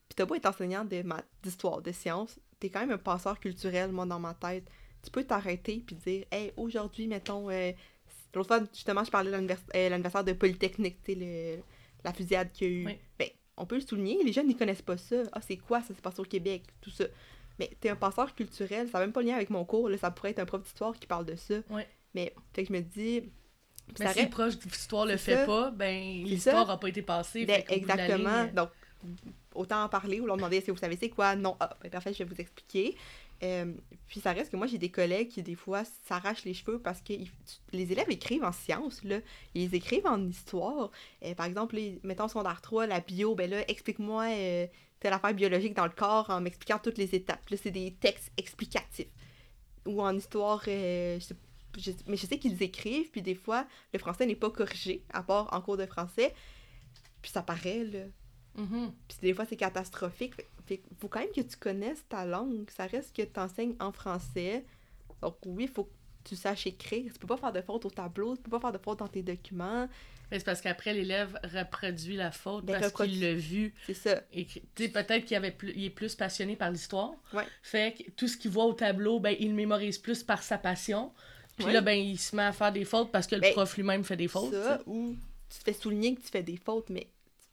Puis t'as beau être enseignant de maths, d'histoire, de sciences, t'es quand même un passeur culturel, moi, dans ma tête. Tu peux t'arrêter puis dire, hey, aujourd'hui, mettons, euh, l'autre fois, justement, je parlais de l'annivers- euh, l'anniversaire de Polytechnique, tu sais, la fusillade qu'il y a eu. Oui. Ben, on peut le souligner, les jeunes, ils connaissent pas ça. Ah, c'est quoi, ça s'est passé au Québec, tout ça. Mais t'es un passeur culturel, ça n'a même pas lien avec mon cours, là, ça pourrait être un prof d'histoire qui parle de ça. Oui. Mais, fait que je me dis. Mais ça si le reste- proche d'histoire le c'est fait ça. pas, ben l'histoire n'a pas été passée. Ben, fait de exactement. ligne, Donc, autant en parler ou leur demander est-ce que vous savez c'est quoi? Non, ah, ben, parfait, je vais vous expliquer. Euh, puis ça reste que moi, j'ai des collègues qui, des fois, s'arrachent les cheveux parce que ils- les élèves écrivent en sciences, là. Ils écrivent en histoire. Euh, par exemple, les, mettons, secondaire 3, la bio, ben là, explique-moi euh, telle affaire biologique dans le corps en m'expliquant toutes les étapes. Là, c'est des textes explicatifs. Ou en histoire, euh, je sais- je- mais je sais qu'ils écrivent, puis des fois, le français n'est pas corrigé, à part en cours de français. Puis ça paraît, là. Mhm. Puis des fois, c'est catastrophique. Fait, fait faut quand même que tu connaisses ta langue. Ça reste que tu enseignes en français. Donc oui, il faut que tu saches écrire. Tu peux pas faire de fautes au tableau, tu peux pas faire de fautes dans tes documents. Mais c'est parce qu'après, l'élève reproduit la faute Ben, parce qu'il l'a vu. C'est ça. Et peut-être qu'il avait plus, il est plus passionné par l'histoire. Ouais. Fait que tout ce qu'il voit au tableau, ben, il le mémorise plus par sa passion. Puis Ouais. là, ben, il se met à faire des fautes parce que le Ben, prof lui-même fait des fautes. ça, ou tu te fais souligner que tu fais des fautes, mais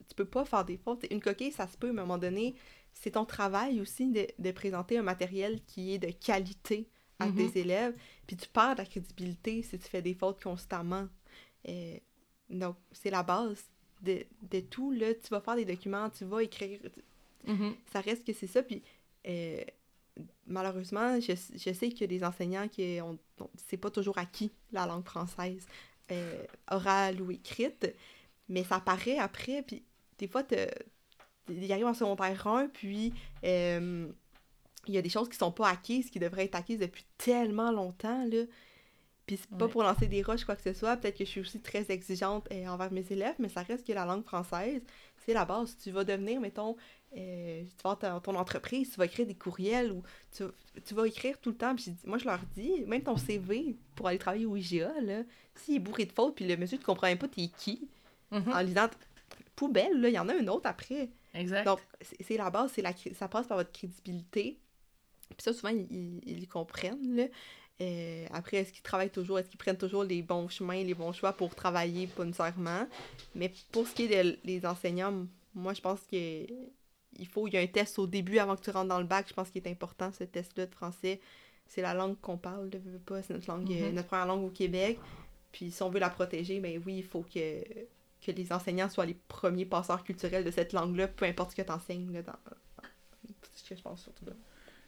tu- peux pas faire des fautes. Une coquille, ça se peut, mais à un moment donné, c'est ton travail aussi de, de présenter un matériel qui est de qualité à Mhm. tes élèves. Puis tu perds ta crédibilité si tu fais des fautes constamment. Euh, donc, c'est la base de, de tout. Là. Tu vas faire des documents, tu vas écrire. Mhm. Ça reste que c'est ça. Puis, euh, malheureusement, je, je sais qu'il y a des enseignants qui ont, c'est pas toujours acquis la langue française, euh, orale ou écrite, mais ça apparaît après. Puis, des fois, te- il arrive en secondaire 1, puis euh, il y a des choses qui sont pas acquises, qui devraient être acquises depuis tellement longtemps, là. Puis c'est pas Ouais. pour lancer des roches, quoi que ce soit. Peut-être que je suis aussi très exigeante euh, envers mes élèves, mais ça reste que la langue française, c'est la base. Tu vas devenir, mettons, euh, tu vas avoir ta- ton entreprise, tu vas écrire des courriels ou tu, tu vas écrire tout le temps. Puis moi, je leur dis, même ton CV pour aller travailler au IGA, là, s'il est bourré de fautes, puis le monsieur ne comprend même pas t'es qui, Mhm. en lisant poubelle, là, il y en a un autre après. Exact. Donc, c'est la base, c'est la, ça passe par votre crédibilité. Puis ça, souvent, ils, ils, comprennent. Là. Euh, après, est-ce qu'ils travaillent toujours? Est-ce qu'ils prennent toujours les bons chemins, les bons choix pour travailler? Pas nécessairement? Mais pour ce qui est des enseignants, moi, je pense que il faut, il y a un test au début avant que tu rentres dans le bac. Je pense qu'il est important, ce test-là de français. C'est la langue qu'on parle, veux pas. C'est notre langue, euh, Mhm. notre première langue au Québec. Puis si on veut la protéger, ben oui, il faut que, que les enseignants soient les premiers passeurs culturels de cette langue-là, peu importe ce que tu enseignes. Là, dans... C'est ce que je pense surtout. Là.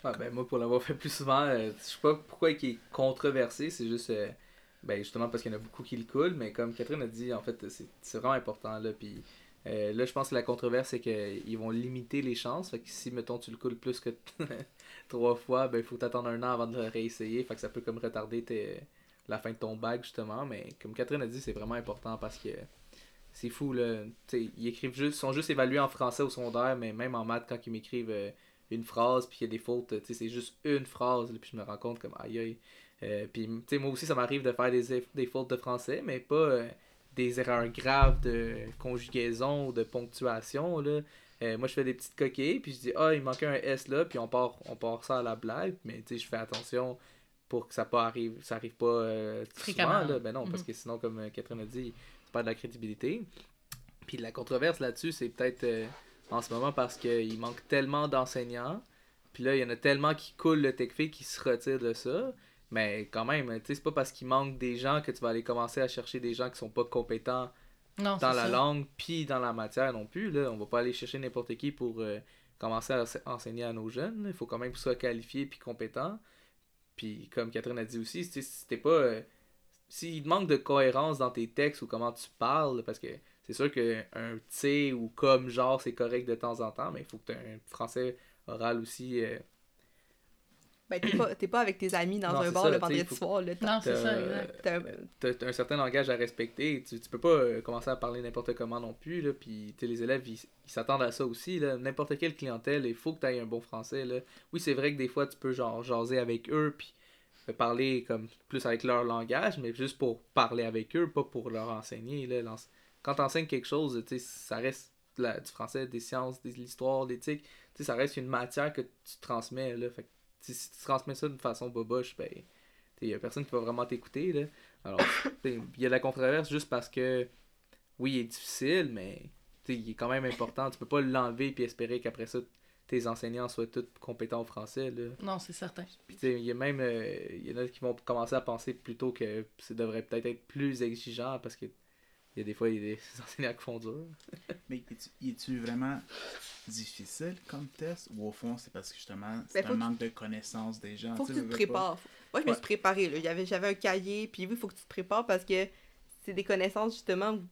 Ah, ben, moi, pour l'avoir fait plus souvent, euh, je sais pas pourquoi il est controversé, c'est juste. euh, ben, justement parce qu'il y en a beaucoup qui le coulent, mais comme Catherine a dit, en fait, c'est c'est vraiment important, là. Puis euh, là, je pense que la controverse, c'est qu'ils vont limiter les chances. Fait que si, mettons, tu le coules plus que trois fois, ben, il faut t'attendre un an avant de réessayer. Fait que ça peut comme retarder tes- la fin de ton bac, justement. Mais comme Catherine a dit, c'est vraiment important parce que c'est fou, là. Ils écrivent juste, sont juste évalués en français au secondaire, mais même en maths, quand ils m'écrivent euh, une phrase, puis il y a des fautes, c'est juste une phrase, puis je me rends compte comme aïe aïe. Euh, puis, moi aussi, ça m'arrive de faire des, des fautes de français, mais pas des erreurs graves de conjugaison ou de ponctuation, là. Euh, moi, je fais des petites coquilles, puis je dis, ah, il manquait un S là, puis on part, on part ça à la blague, mais tu sais, je fais attention pour que ça pas arrive, ça arrive pas euh, souvent, Fréquemment. là. Ben non, parce Mhm. que sinon, comme euh, Catherine a dit, tu perds de la crédibilité. Puis la controverse là-dessus, c'est peut-être euh, en ce moment parce qu'il manque tellement d'enseignants. Puis là, il y en a tellement qui coulent le TechFi qui se retirent de ça. Mais quand même, tu sais, c'est pas parce qu'il manque des gens que tu vas aller commencer à chercher des gens qui sont pas compétents Non, dans la ça. langue puis dans la matière non plus. Là. On va pas aller chercher n'importe qui pour euh, commencer à ense- enseigner à nos jeunes. Il faut quand même qu'ils soient qualifiés puis compétents. Puis comme Catherine a dit aussi, tu sais, si t'es pas... euh, S'il manque de cohérence dans tes textes ou comment tu parles, parce que c'est sûr qu'un tu ou comme genre c'est correct de temps en temps, mais il faut que tu aies un français oral aussi. euh, Ben, t'es pas, t'es pas avec tes amis dans Non, un bar ça, le vendredi faut- soir. Là, Non, c'est ça, exact. t'as- un certain langage à respecter. Tu, tu peux pas euh, commencer à parler n'importe comment non plus. Là, puis tu sais, les élèves, ils ils s'attendent à ça aussi. là. N'importe quelle clientèle, il faut que tu aies un bon français. Là. Oui, c'est vrai que des fois, tu peux genre jaser avec eux, puis euh, parler comme plus avec leur langage, mais juste pour parler avec eux, pas pour leur enseigner. Là. Quand tu enseignes quelque chose, tu sais, ça reste de la- du français, des sciences, de l'histoire, l'éthique. Tu sais, Ça reste une matière que tu transmets. Là. Fait que, si tu transmets ça d'une façon boboche, ben, il y a personne qui va vraiment t'écouter. là. Alors, il y a de la controverse juste parce que, oui, il est difficile, mais il est quand même important. Tu peux pas l'enlever et espérer qu'après ça, tes enseignants soient tous compétents au français. Là. Non, c'est certain. Puis, il y a même, euh, il y en a qui vont commencer à penser plutôt que ça devrait peut-être être plus exigeant parce que il y a des fois, il y a des enseignants qui font dur. Mais es-tu- vraiment difficile comme test? Ou au fond c'est parce que justement c'est Ben, un faut que- manque de connaissances des gens faut que tu te pas. prépares. Moi, je me suis préparée. Là. J'avais, j'avais un cahier, puis oui, il faut que tu te prépares parce que c'est des connaissances, justement, où-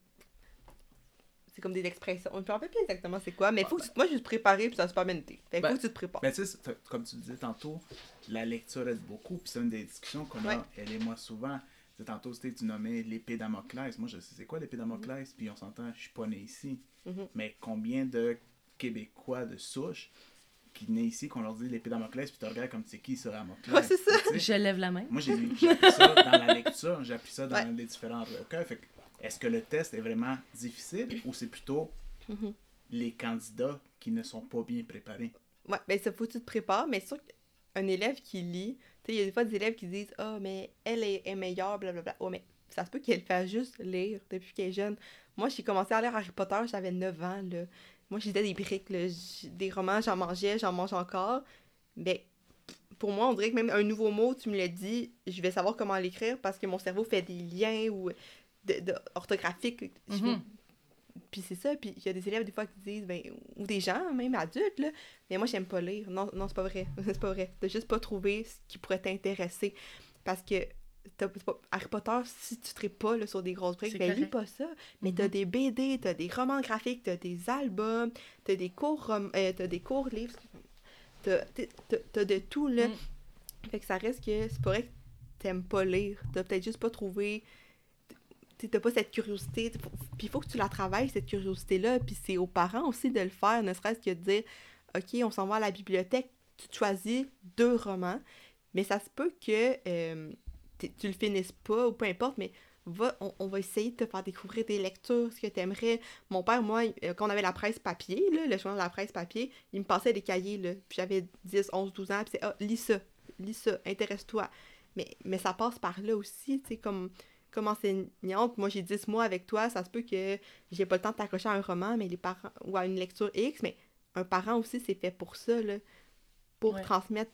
c'est comme des expressions. Je me rappelle plus exactement c'est quoi, mais faut que tu... moi, je me suis préparée, puis ça a super bien. Fait Ben- faut que tu te prépares. Ben, tu sais, c'est- comme tu disais tantôt, la lecture aide beaucoup, puis c'est une des discussions qu'on Ouais. a, elle et moi, souvent. Tantôt, tu nommais l'épée Damoclès. Moi, je sais c'est quoi l'épée Damoclès, puis on s'entend, je suis pas né ici. Mhm. Mais combien de Québécois de souche qui naissent ici, qu'on leur dit l'épée Damoclès, puis tu regardes comme c'est qui ça, Damoclès? Ouais, c'est ça. Je lève la main. Moi, j'ai appris ça dans la lecture, j'ai appris ça dans Ouais. les différents recueils. Fait que, est-ce que le test est vraiment difficile ou c'est plutôt Mhm. les candidats qui ne sont pas bien préparés? Ouais, ben ça faut que tu te prépares, mais c'est sûr qu'un élève qui lit, il y a des fois des élèves qui disent Ah, mais elle est, est meilleure, blablabla. Ouais, mais ça se peut qu'elle fasse juste lire depuis qu'elle est jeune. Moi, j'ai commencé à lire Harry Potter, j'avais 9 ans, là. Moi, je lisais des briques, là. Des romans, j'en mangeais, j'en mange encore. Mais pour moi, on dirait que même un nouveau mot, tu me le dis, je vais savoir comment l'écrire parce que mon cerveau fait des liens ou de, de- orthographiques. Puis c'est ça, puis il y a des élèves des fois qui disent, ben, ou des gens, même adultes, là, mais moi j'aime pas lire. Non, non c'est pas vrai. c'est pas vrai. T'as juste pas trouvé ce qui pourrait t'intéresser. Parce que t'as pas- Harry Potter, si tu ne pas là, sur des grosses briques, ben lis pas ça. Mais t'as Mhm. des BD, t'as des romans graphiques, t'as des albums, t'as des cours rom- euh, t'as des cours livres, t'as- t'as de tout là. Mm. Fait que ça reste que c'est pas vrai que t'aimes pas lire. T'as peut-être juste pas trouvé. T'as pas cette curiosité. Puis il faut que tu la travailles, cette curiosité-là. Puis c'est aux parents aussi de le faire, ne serait-ce que de dire OK, on s'en va à la bibliothèque, tu choisis deux romans, mais ça se peut que euh, tu le finisses pas ou peu importe, mais va, on, on va essayer de te faire découvrir des lectures, ce que tu aimerais. Mon père, moi, euh, quand on avait la presse papier, là, le journal de la presse papier, il me passait des cahiers, là, puis j'avais 10, 11, 12 ans, puis c'est ah, lis ça, lis ça, intéresse-toi. Mais, mais ça passe par là aussi, tu sais, comme, comme enseignante, moi j'ai 10 mois avec toi, ça se peut que j'ai pas le temps de t'accrocher à un roman, mais les parents, ou à une lecture X, mais un parent aussi, c'est fait pour ça, là, pour Ouais. transmettre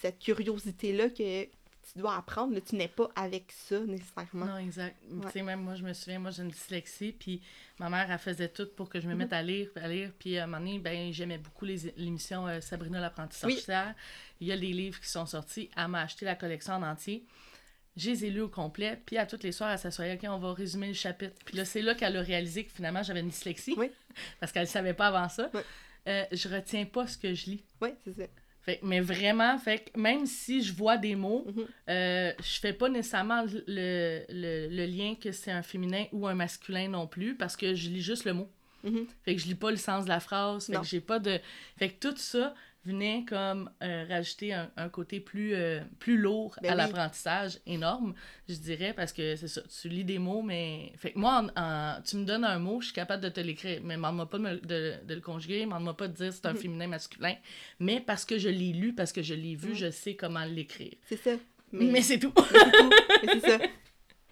cette curiosité-là que tu dois apprendre, là, tu n'es pas avec ça nécessairement. Non, exact. Ouais. Tu sais, même moi, je me souviens, moi, j'ai une dyslexie, puis ma mère, elle faisait tout pour que je me Mhm. mette à lire, à lire. Puis à un moment donné, ben, j'aimais beaucoup l'émission euh, Sabrina l'apprentie Oui. sorcière. Il y a des livres qui sont sortis. Elle m'a acheté la collection en entier. Je les ai lus au complet, puis à toutes les soirs, elle s'assoyait, OK, on va résumer le chapitre. Puis là, c'est là qu'elle a réalisé que finalement, j'avais une dyslexie. Oui. Parce qu'elle ne savait pas avant ça. Ouais. Euh, je retiens pas ce que je lis. Oui, c'est ça. Fait, mais vraiment, fait, même si je vois des mots, Mhm. euh, je fais pas nécessairement le, le, le lien que c'est un féminin ou un masculin non plus, parce que je lis juste le mot. Mhm. Fait que je lis pas le sens de la phrase. Fait Non. que j'ai pas de. Fait que tout ça venait comme euh, rajouter un, un côté plus, euh, plus lourd Ben à oui. l'apprentissage, énorme, je dirais, parce que c'est ça, tu lis des mots, mais. Fait que moi, en- en- tu me donnes un mot, je suis capable de te l'écrire, mais demande-moi pas de, me- de, de le conjuguer, demande-moi pas de dire c'est un féminin, masculin, mais parce que je l'ai lu, parce que je l'ai vu, je sais comment l'écrire. C'est ça. Mais, c'est tout. Mais c'est tout. C'est ça.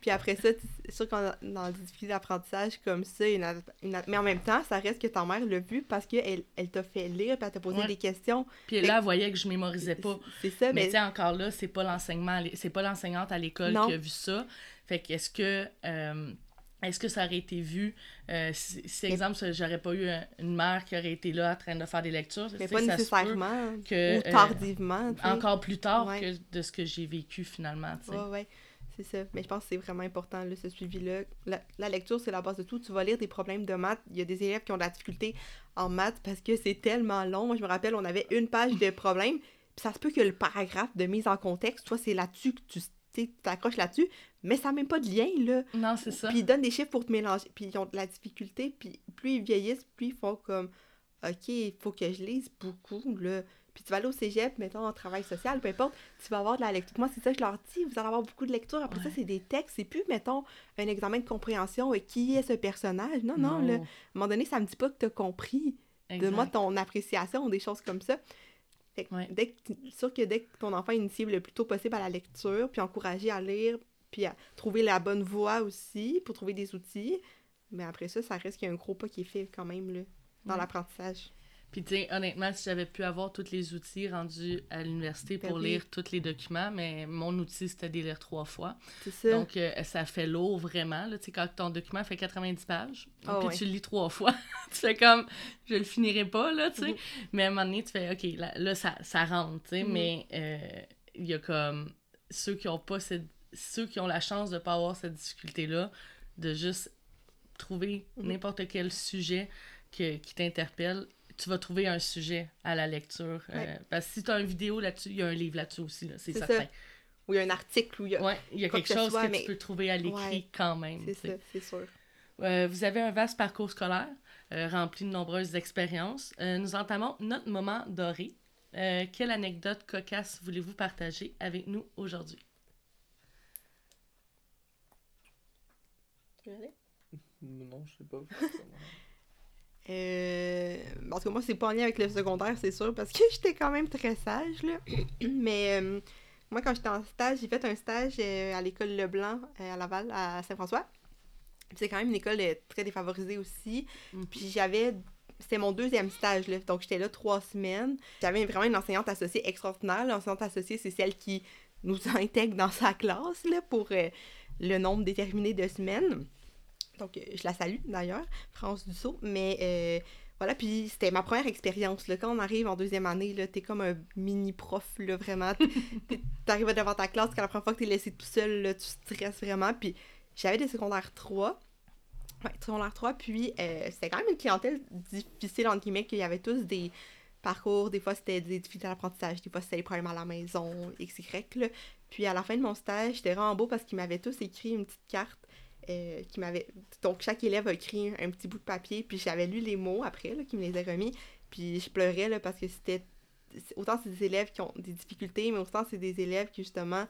Puis après ça, c'est sûr qu'on a- dans des difficultés d'apprentissage comme ça, une une mais en même temps, ça reste que ta mère l'a vu parce qu'elle elle t'a fait lire, puis elle t'a posé Ouais. des questions. Puis là, elle voyait que je mémorisais pas. C'est ça, Mais mais, tu encore là, c'est pas l'enseignement, c'est pas l'enseignante à l'école qui a vu ça. Fait que est-ce que euh, est-ce que ça aurait été vu euh, si, si, exemple j'aurais pas eu un- une mère qui aurait été là en train de faire des lectures, tu mais pas nécessairement. que, ou euh, tardivement. encore plus tard Ouais. que de ce que j'ai vécu finalement. Ouais, ouais. C'est ça. Mais je pense que c'est vraiment important, là, ce suivi-là. La, la lecture, c'est la base de tout. Tu vas lire des problèmes de maths. Il y a des élèves qui ont de la difficulté en maths parce que c'est tellement long. Moi, je me rappelle, on avait une page de problèmes. Puis ça se peut que le paragraphe de mise en contexte, toi, c'est là-dessus que tu t'accroches là-dessus. Mais ça n'a même pas de lien, là. Non, c'est ça. Puis ils donnent des chiffres pour te mélanger. Puis ils ont de la difficulté. Puis plus ils vieillissent, plus ils font comme OK, il faut que je lise beaucoup, là. Puis tu vas aller au cégep, mettons, en travail social, peu importe, tu vas avoir de la lecture. Moi, c'est ça, je leur dis, vous allez avoir beaucoup de lecture. Après ça, c'est des textes. C'est plus, mettons, un examen de compréhension. euh, qui est ce personnage? Non, non, là. À un moment donné, ça me dit pas que tu as compris. Donne-moi ton appréciation ou des choses comme ça. Fait que Ouais. dès que sûr que dès que ton enfant est initié le plus tôt possible à la lecture, puis encourager à lire, puis à trouver la bonne voie aussi pour trouver des outils, mais après ça, ça reste qu'il y a un gros pas qui est fait quand même là, dans Ouais. l'apprentissage. Puis tu sais, honnêtement, si j'avais pu avoir tous les outils rendus à l'université Ben pour oui. lire tous les documents, mais mon outil c'était de les lire trois fois. C'est ça. Donc, euh, ça fait lourd vraiment. Tu sais, quand ton document fait 90 pages, Ah puis tu le lis trois fois, tu fais comme, je le finirai pas, là, tu sais. Mhm. Mais à un moment donné, tu fais, OK, là, là, ça, ça rentre, tu sais. Mhm. Mais euh, il y a comme ceux qui ont pas cette... ceux qui ont la chance de pas avoir cette difficulté-là, de juste trouver Mhm. n'importe quel sujet que- qui t'interpelle. Tu vas trouver un sujet à la lecture. euh, parce que si tu as une vidéo là-dessus, il y a un livre là-dessus aussi, là, c'est certain. ça. Ou il y a un article où il y a. Ouais, il y a quelque que chose soit, que mais- tu peux trouver à l'écrit Ouais. quand même. C'est ça, c'est sûr. Euh, vous avez un vaste parcours scolaire euh, rempli de nombreuses expériences. Euh, nous entamons notre moment doré. Euh, quelle anecdote cocasse voulez-vous partager avec nous aujourd'hui? Non, je sais pas. Euh... Parce que moi, c'est pas en lien avec le secondaire, c'est sûr, parce que j'étais quand même très sage, là. Mais euh, moi, quand j'étais en stage, j'ai fait un stage euh, à l'école Leblanc euh, à Laval, à Saint-François. C'est quand même une école très défavorisée aussi. Mhm. Puis j'avais. C'était mon deuxième stage, là. Donc, j'étais là trois semaines. J'avais vraiment une enseignante associée extraordinaire. L'enseignante associée, c'est celle qui nous intègre dans sa classe, là, pour euh, le nombre déterminé de semaines. Donc, euh, je la salue, d'ailleurs, France Dussault. Mais euh, voilà, puis c'était ma première expérience. Quand on arrive en deuxième année, t'es comme un mini-prof, là, vraiment. T'arrives devant ta classe, quand la première fois que t'es laissé tout seul, là, tu stresses vraiment. Puis j'avais des secondaires 3. Ouais, secondaire 3, puis euh, c'était quand même une clientèle difficile, entre guillemets, qu'il y avait tous des parcours, des fois c'était des difficultés d'apprentissage, des fois c'était des problèmes à la maison, XY, là. Puis à la fin de mon stage, c'était vraiment beau parce qu'ils m'avaient tous écrit une petite carte euh, qui m'avait... Donc chaque élève a écrit un petit bout de papier, puis j'avais lu les mots après, qui me les a remis, puis je pleurais, là, parce que c'était... Autant c'est des élèves qui ont des difficultés, mais autant c'est des élèves qui, justement,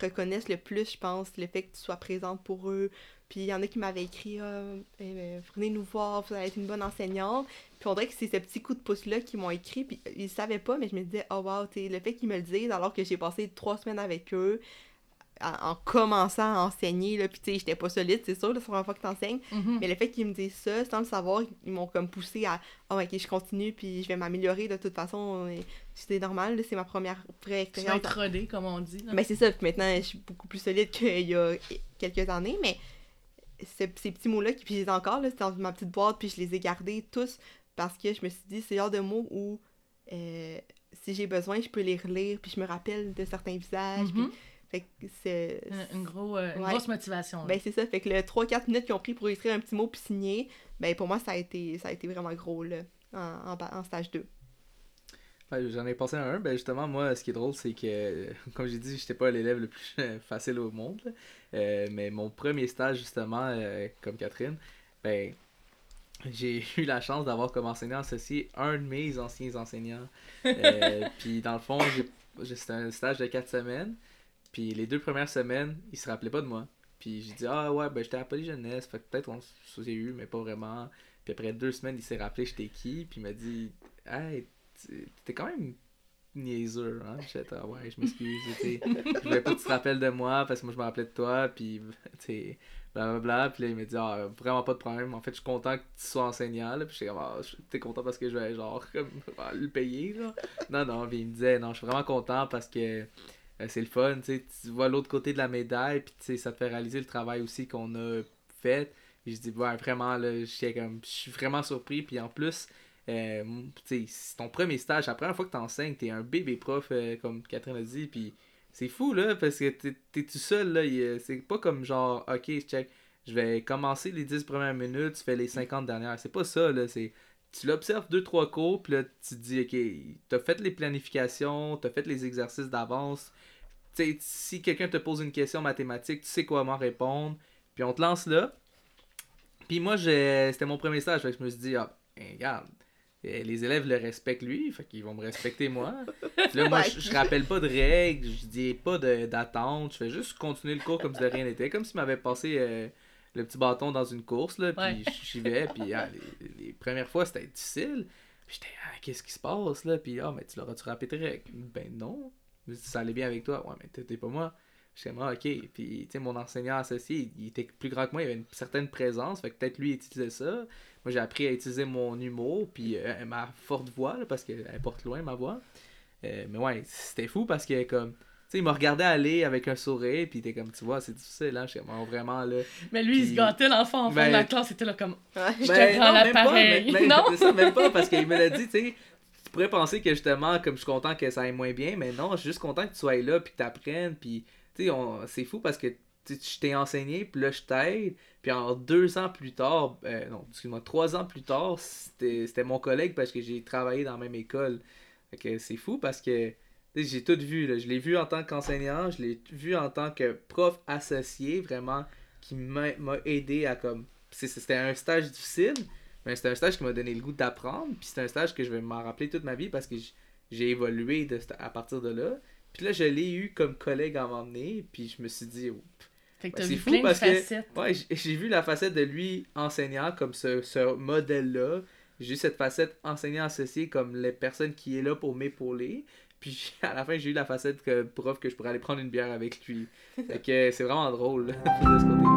reconnaissent le plus, je pense, le fait que tu sois présente pour eux. Puis il y en a qui m'avaient écrit ah, euh, Venez nous voir, vous allez être une bonne enseignante. Puis on dirait que c'est ces petits coups de pouce-là qui m'ont écrit. Puis ils savaient pas, mais je me disais Oh wow, le fait qu'ils me le disent alors que j'ai passé trois semaines avec eux en, en commençant à enseigner. Là, puis tu sais, j'étais pas solide, c'est sûr, la première fois que t'enseignes. Mhm. Mais le fait qu'ils me disent ça, sans le savoir, ils m'ont comme poussé à oh, ok, je continue, puis je vais m'améliorer de toute façon. C'est normal, c'est ma première vraie Tu expérience. être rodé, comme on dit. là. Ben, c'est ça, puis maintenant, je suis beaucoup plus solide qu'il y a quelques années, mais ce- ces petits mots-là, qui- puis je les ai encore, là, c'est dans ma petite boîte, puis je les ai gardés tous parce que je me suis dit, c'est le genre de mots où, euh, si j'ai besoin, je peux les relire, puis je me rappelle de certains visages, puis Mhm. Fait que c'est... Une, une gros, euh, une grosse motivation. là. Ben, c'est ça, fait que le 3-4 minutes qu'ils ont pris pour écrire un petit mot puis signer, ben, pour moi, ça a été, ça a été vraiment gros, là, en, en, stage 2. Ouais, J'en ai pensé à un. Ben justement, moi, ce qui est drôle, c'est que, comme j'ai dit, j'étais pas l'élève le plus facile au monde. Euh, mais mon premier stage, justement, euh, comme Catherine, ben, j'ai eu la chance d'avoir comme enseignant associé un de mes anciens enseignants. Euh, puis dans le fond, c'était un stage de quatre semaines. Puis les deux premières semaines, il se rappelait pas de moi. Puis j'ai dit, ah ouais, ben j'étais à Polyjeunesse, fait que peut-être on s'est eu, mais pas vraiment. Puis après deux semaines, il s'est rappelé j'étais qui, puis il m'a dit, hey, t'es quand même niaiseux, hein? J'étais, ah ouais, je m'excuse. Je voulais pas que tu te rappelles de moi parce que moi je me rappelais de toi, puis tu blablabla. Puis là, il m'a dit, ah, vraiment pas de problème. En fait, je suis content que tu sois enseignant, là. Puis j'étais comme, ah, t'es content parce que je vais, genre, le payer, là. Non, non, puis il me disait, non, je suis vraiment content parce que c'est le fun, tu vois l'autre côté de la médaille, puis ça te fait réaliser le travail aussi qu'on a fait. Puis je dis, ouais, vraiment, là, j'étais comme, je suis vraiment surpris. Puis en plus, euh, c'est ton premier stage, la première fois que t'enseignes, t'es un bébé prof, euh, comme Catherine a dit, puis c'est fou, là, parce que t'es t'es tout seul, là, euh, c'est pas comme genre, ok, check, je vais commencer les 10 premières minutes, tu fais les 50 dernières, c'est pas ça, là, c'est, tu l'observes deux, trois cours, puis là, tu te dis, ok, t'as fait les planifications, t'as fait les exercices d'avance, tu sais, si quelqu'un te pose une question mathématique, tu sais comment répondre, puis on te lance là, puis moi, c'était mon premier stage, fait que je me suis dit, ah, ben, regarde, euh, les élèves le respectent lui, fait qu'ils vont me respecter moi. Puis là, moi, je, je rappelle pas de règles, je dis pas d'attente, je fais juste continuer le cours comme si de rien n'était, comme s'il m'avait passé euh, le petit bâton dans une course, là, puis j'y vais, puis ah, les, les premières fois, c'était difficile. Puis j'étais, ah, qu'est-ce qui se passe, là? Puis, ah, mais tu l'auras-tu règles? Ben non. Ça allait bien avec toi. Ouais, mais t'étais pas moi. J'étais moi, ok. Puis, tu sais, mon enseignant associé, il était plus grand que moi, il avait une certaine présence, fait que peut-être lui, il utilisait ça. Moi, j'ai appris à utiliser mon humour, puis euh, ma forte voix, là, parce qu'elle porte loin, ma voix. Euh, mais ouais, c'était fou parce que, comme, sais, il m'a regardé aller avec un sourire, puis il était comme, tu vois, c'est difficile, hein. Comme, oh, vraiment, là. Mais lui, il se gâtait l'enfant en fond Ben- de la classe, c'était là comme. Je te prends même pas, l'appareil. mais- mais- Non? C'est ça, même pas, parce qu'il me l'a dit, tu sais. Tu pourrais penser que justement, comme je suis content que ça aille moins bien, mais non, je suis juste content que tu sois là, puis que tu apprennes, puis tu sais, on- c'est fou parce que je t'ai enseigné, puis là, je t'aide, puis en deux ans plus tard, euh, non, excuse-moi, trois ans plus tard, c'était c'était mon collègue parce que j'ai travaillé dans la même école. Fait que c'est fou parce que j'ai tout vu, là. je l'ai vu en tant qu'enseignant, je l'ai vu en tant que prof associé, vraiment, qui m'a aidé à comme. C'était un stage difficile, mais c'était un stage qui m'a donné le goût d'apprendre, puis c'est un stage que je vais m'en rappeler toute ma vie parce que j'ai évolué de, à partir de là. Puis là, je l'ai eu comme collègue à un moment donné, puis je me suis dit, oh, Ben, c'est fou parce que-. Ouais, j'ai vu la facette de lui enseignant comme ce, ce modèle-là. J'ai eu cette facette enseignant associé comme les personnes qui est là pour m'épauler. Puis à la fin, j'ai eu la facette que prof que je pourrais aller prendre une bière avec lui. Fait que c'est vraiment drôle là, de ce côté-là.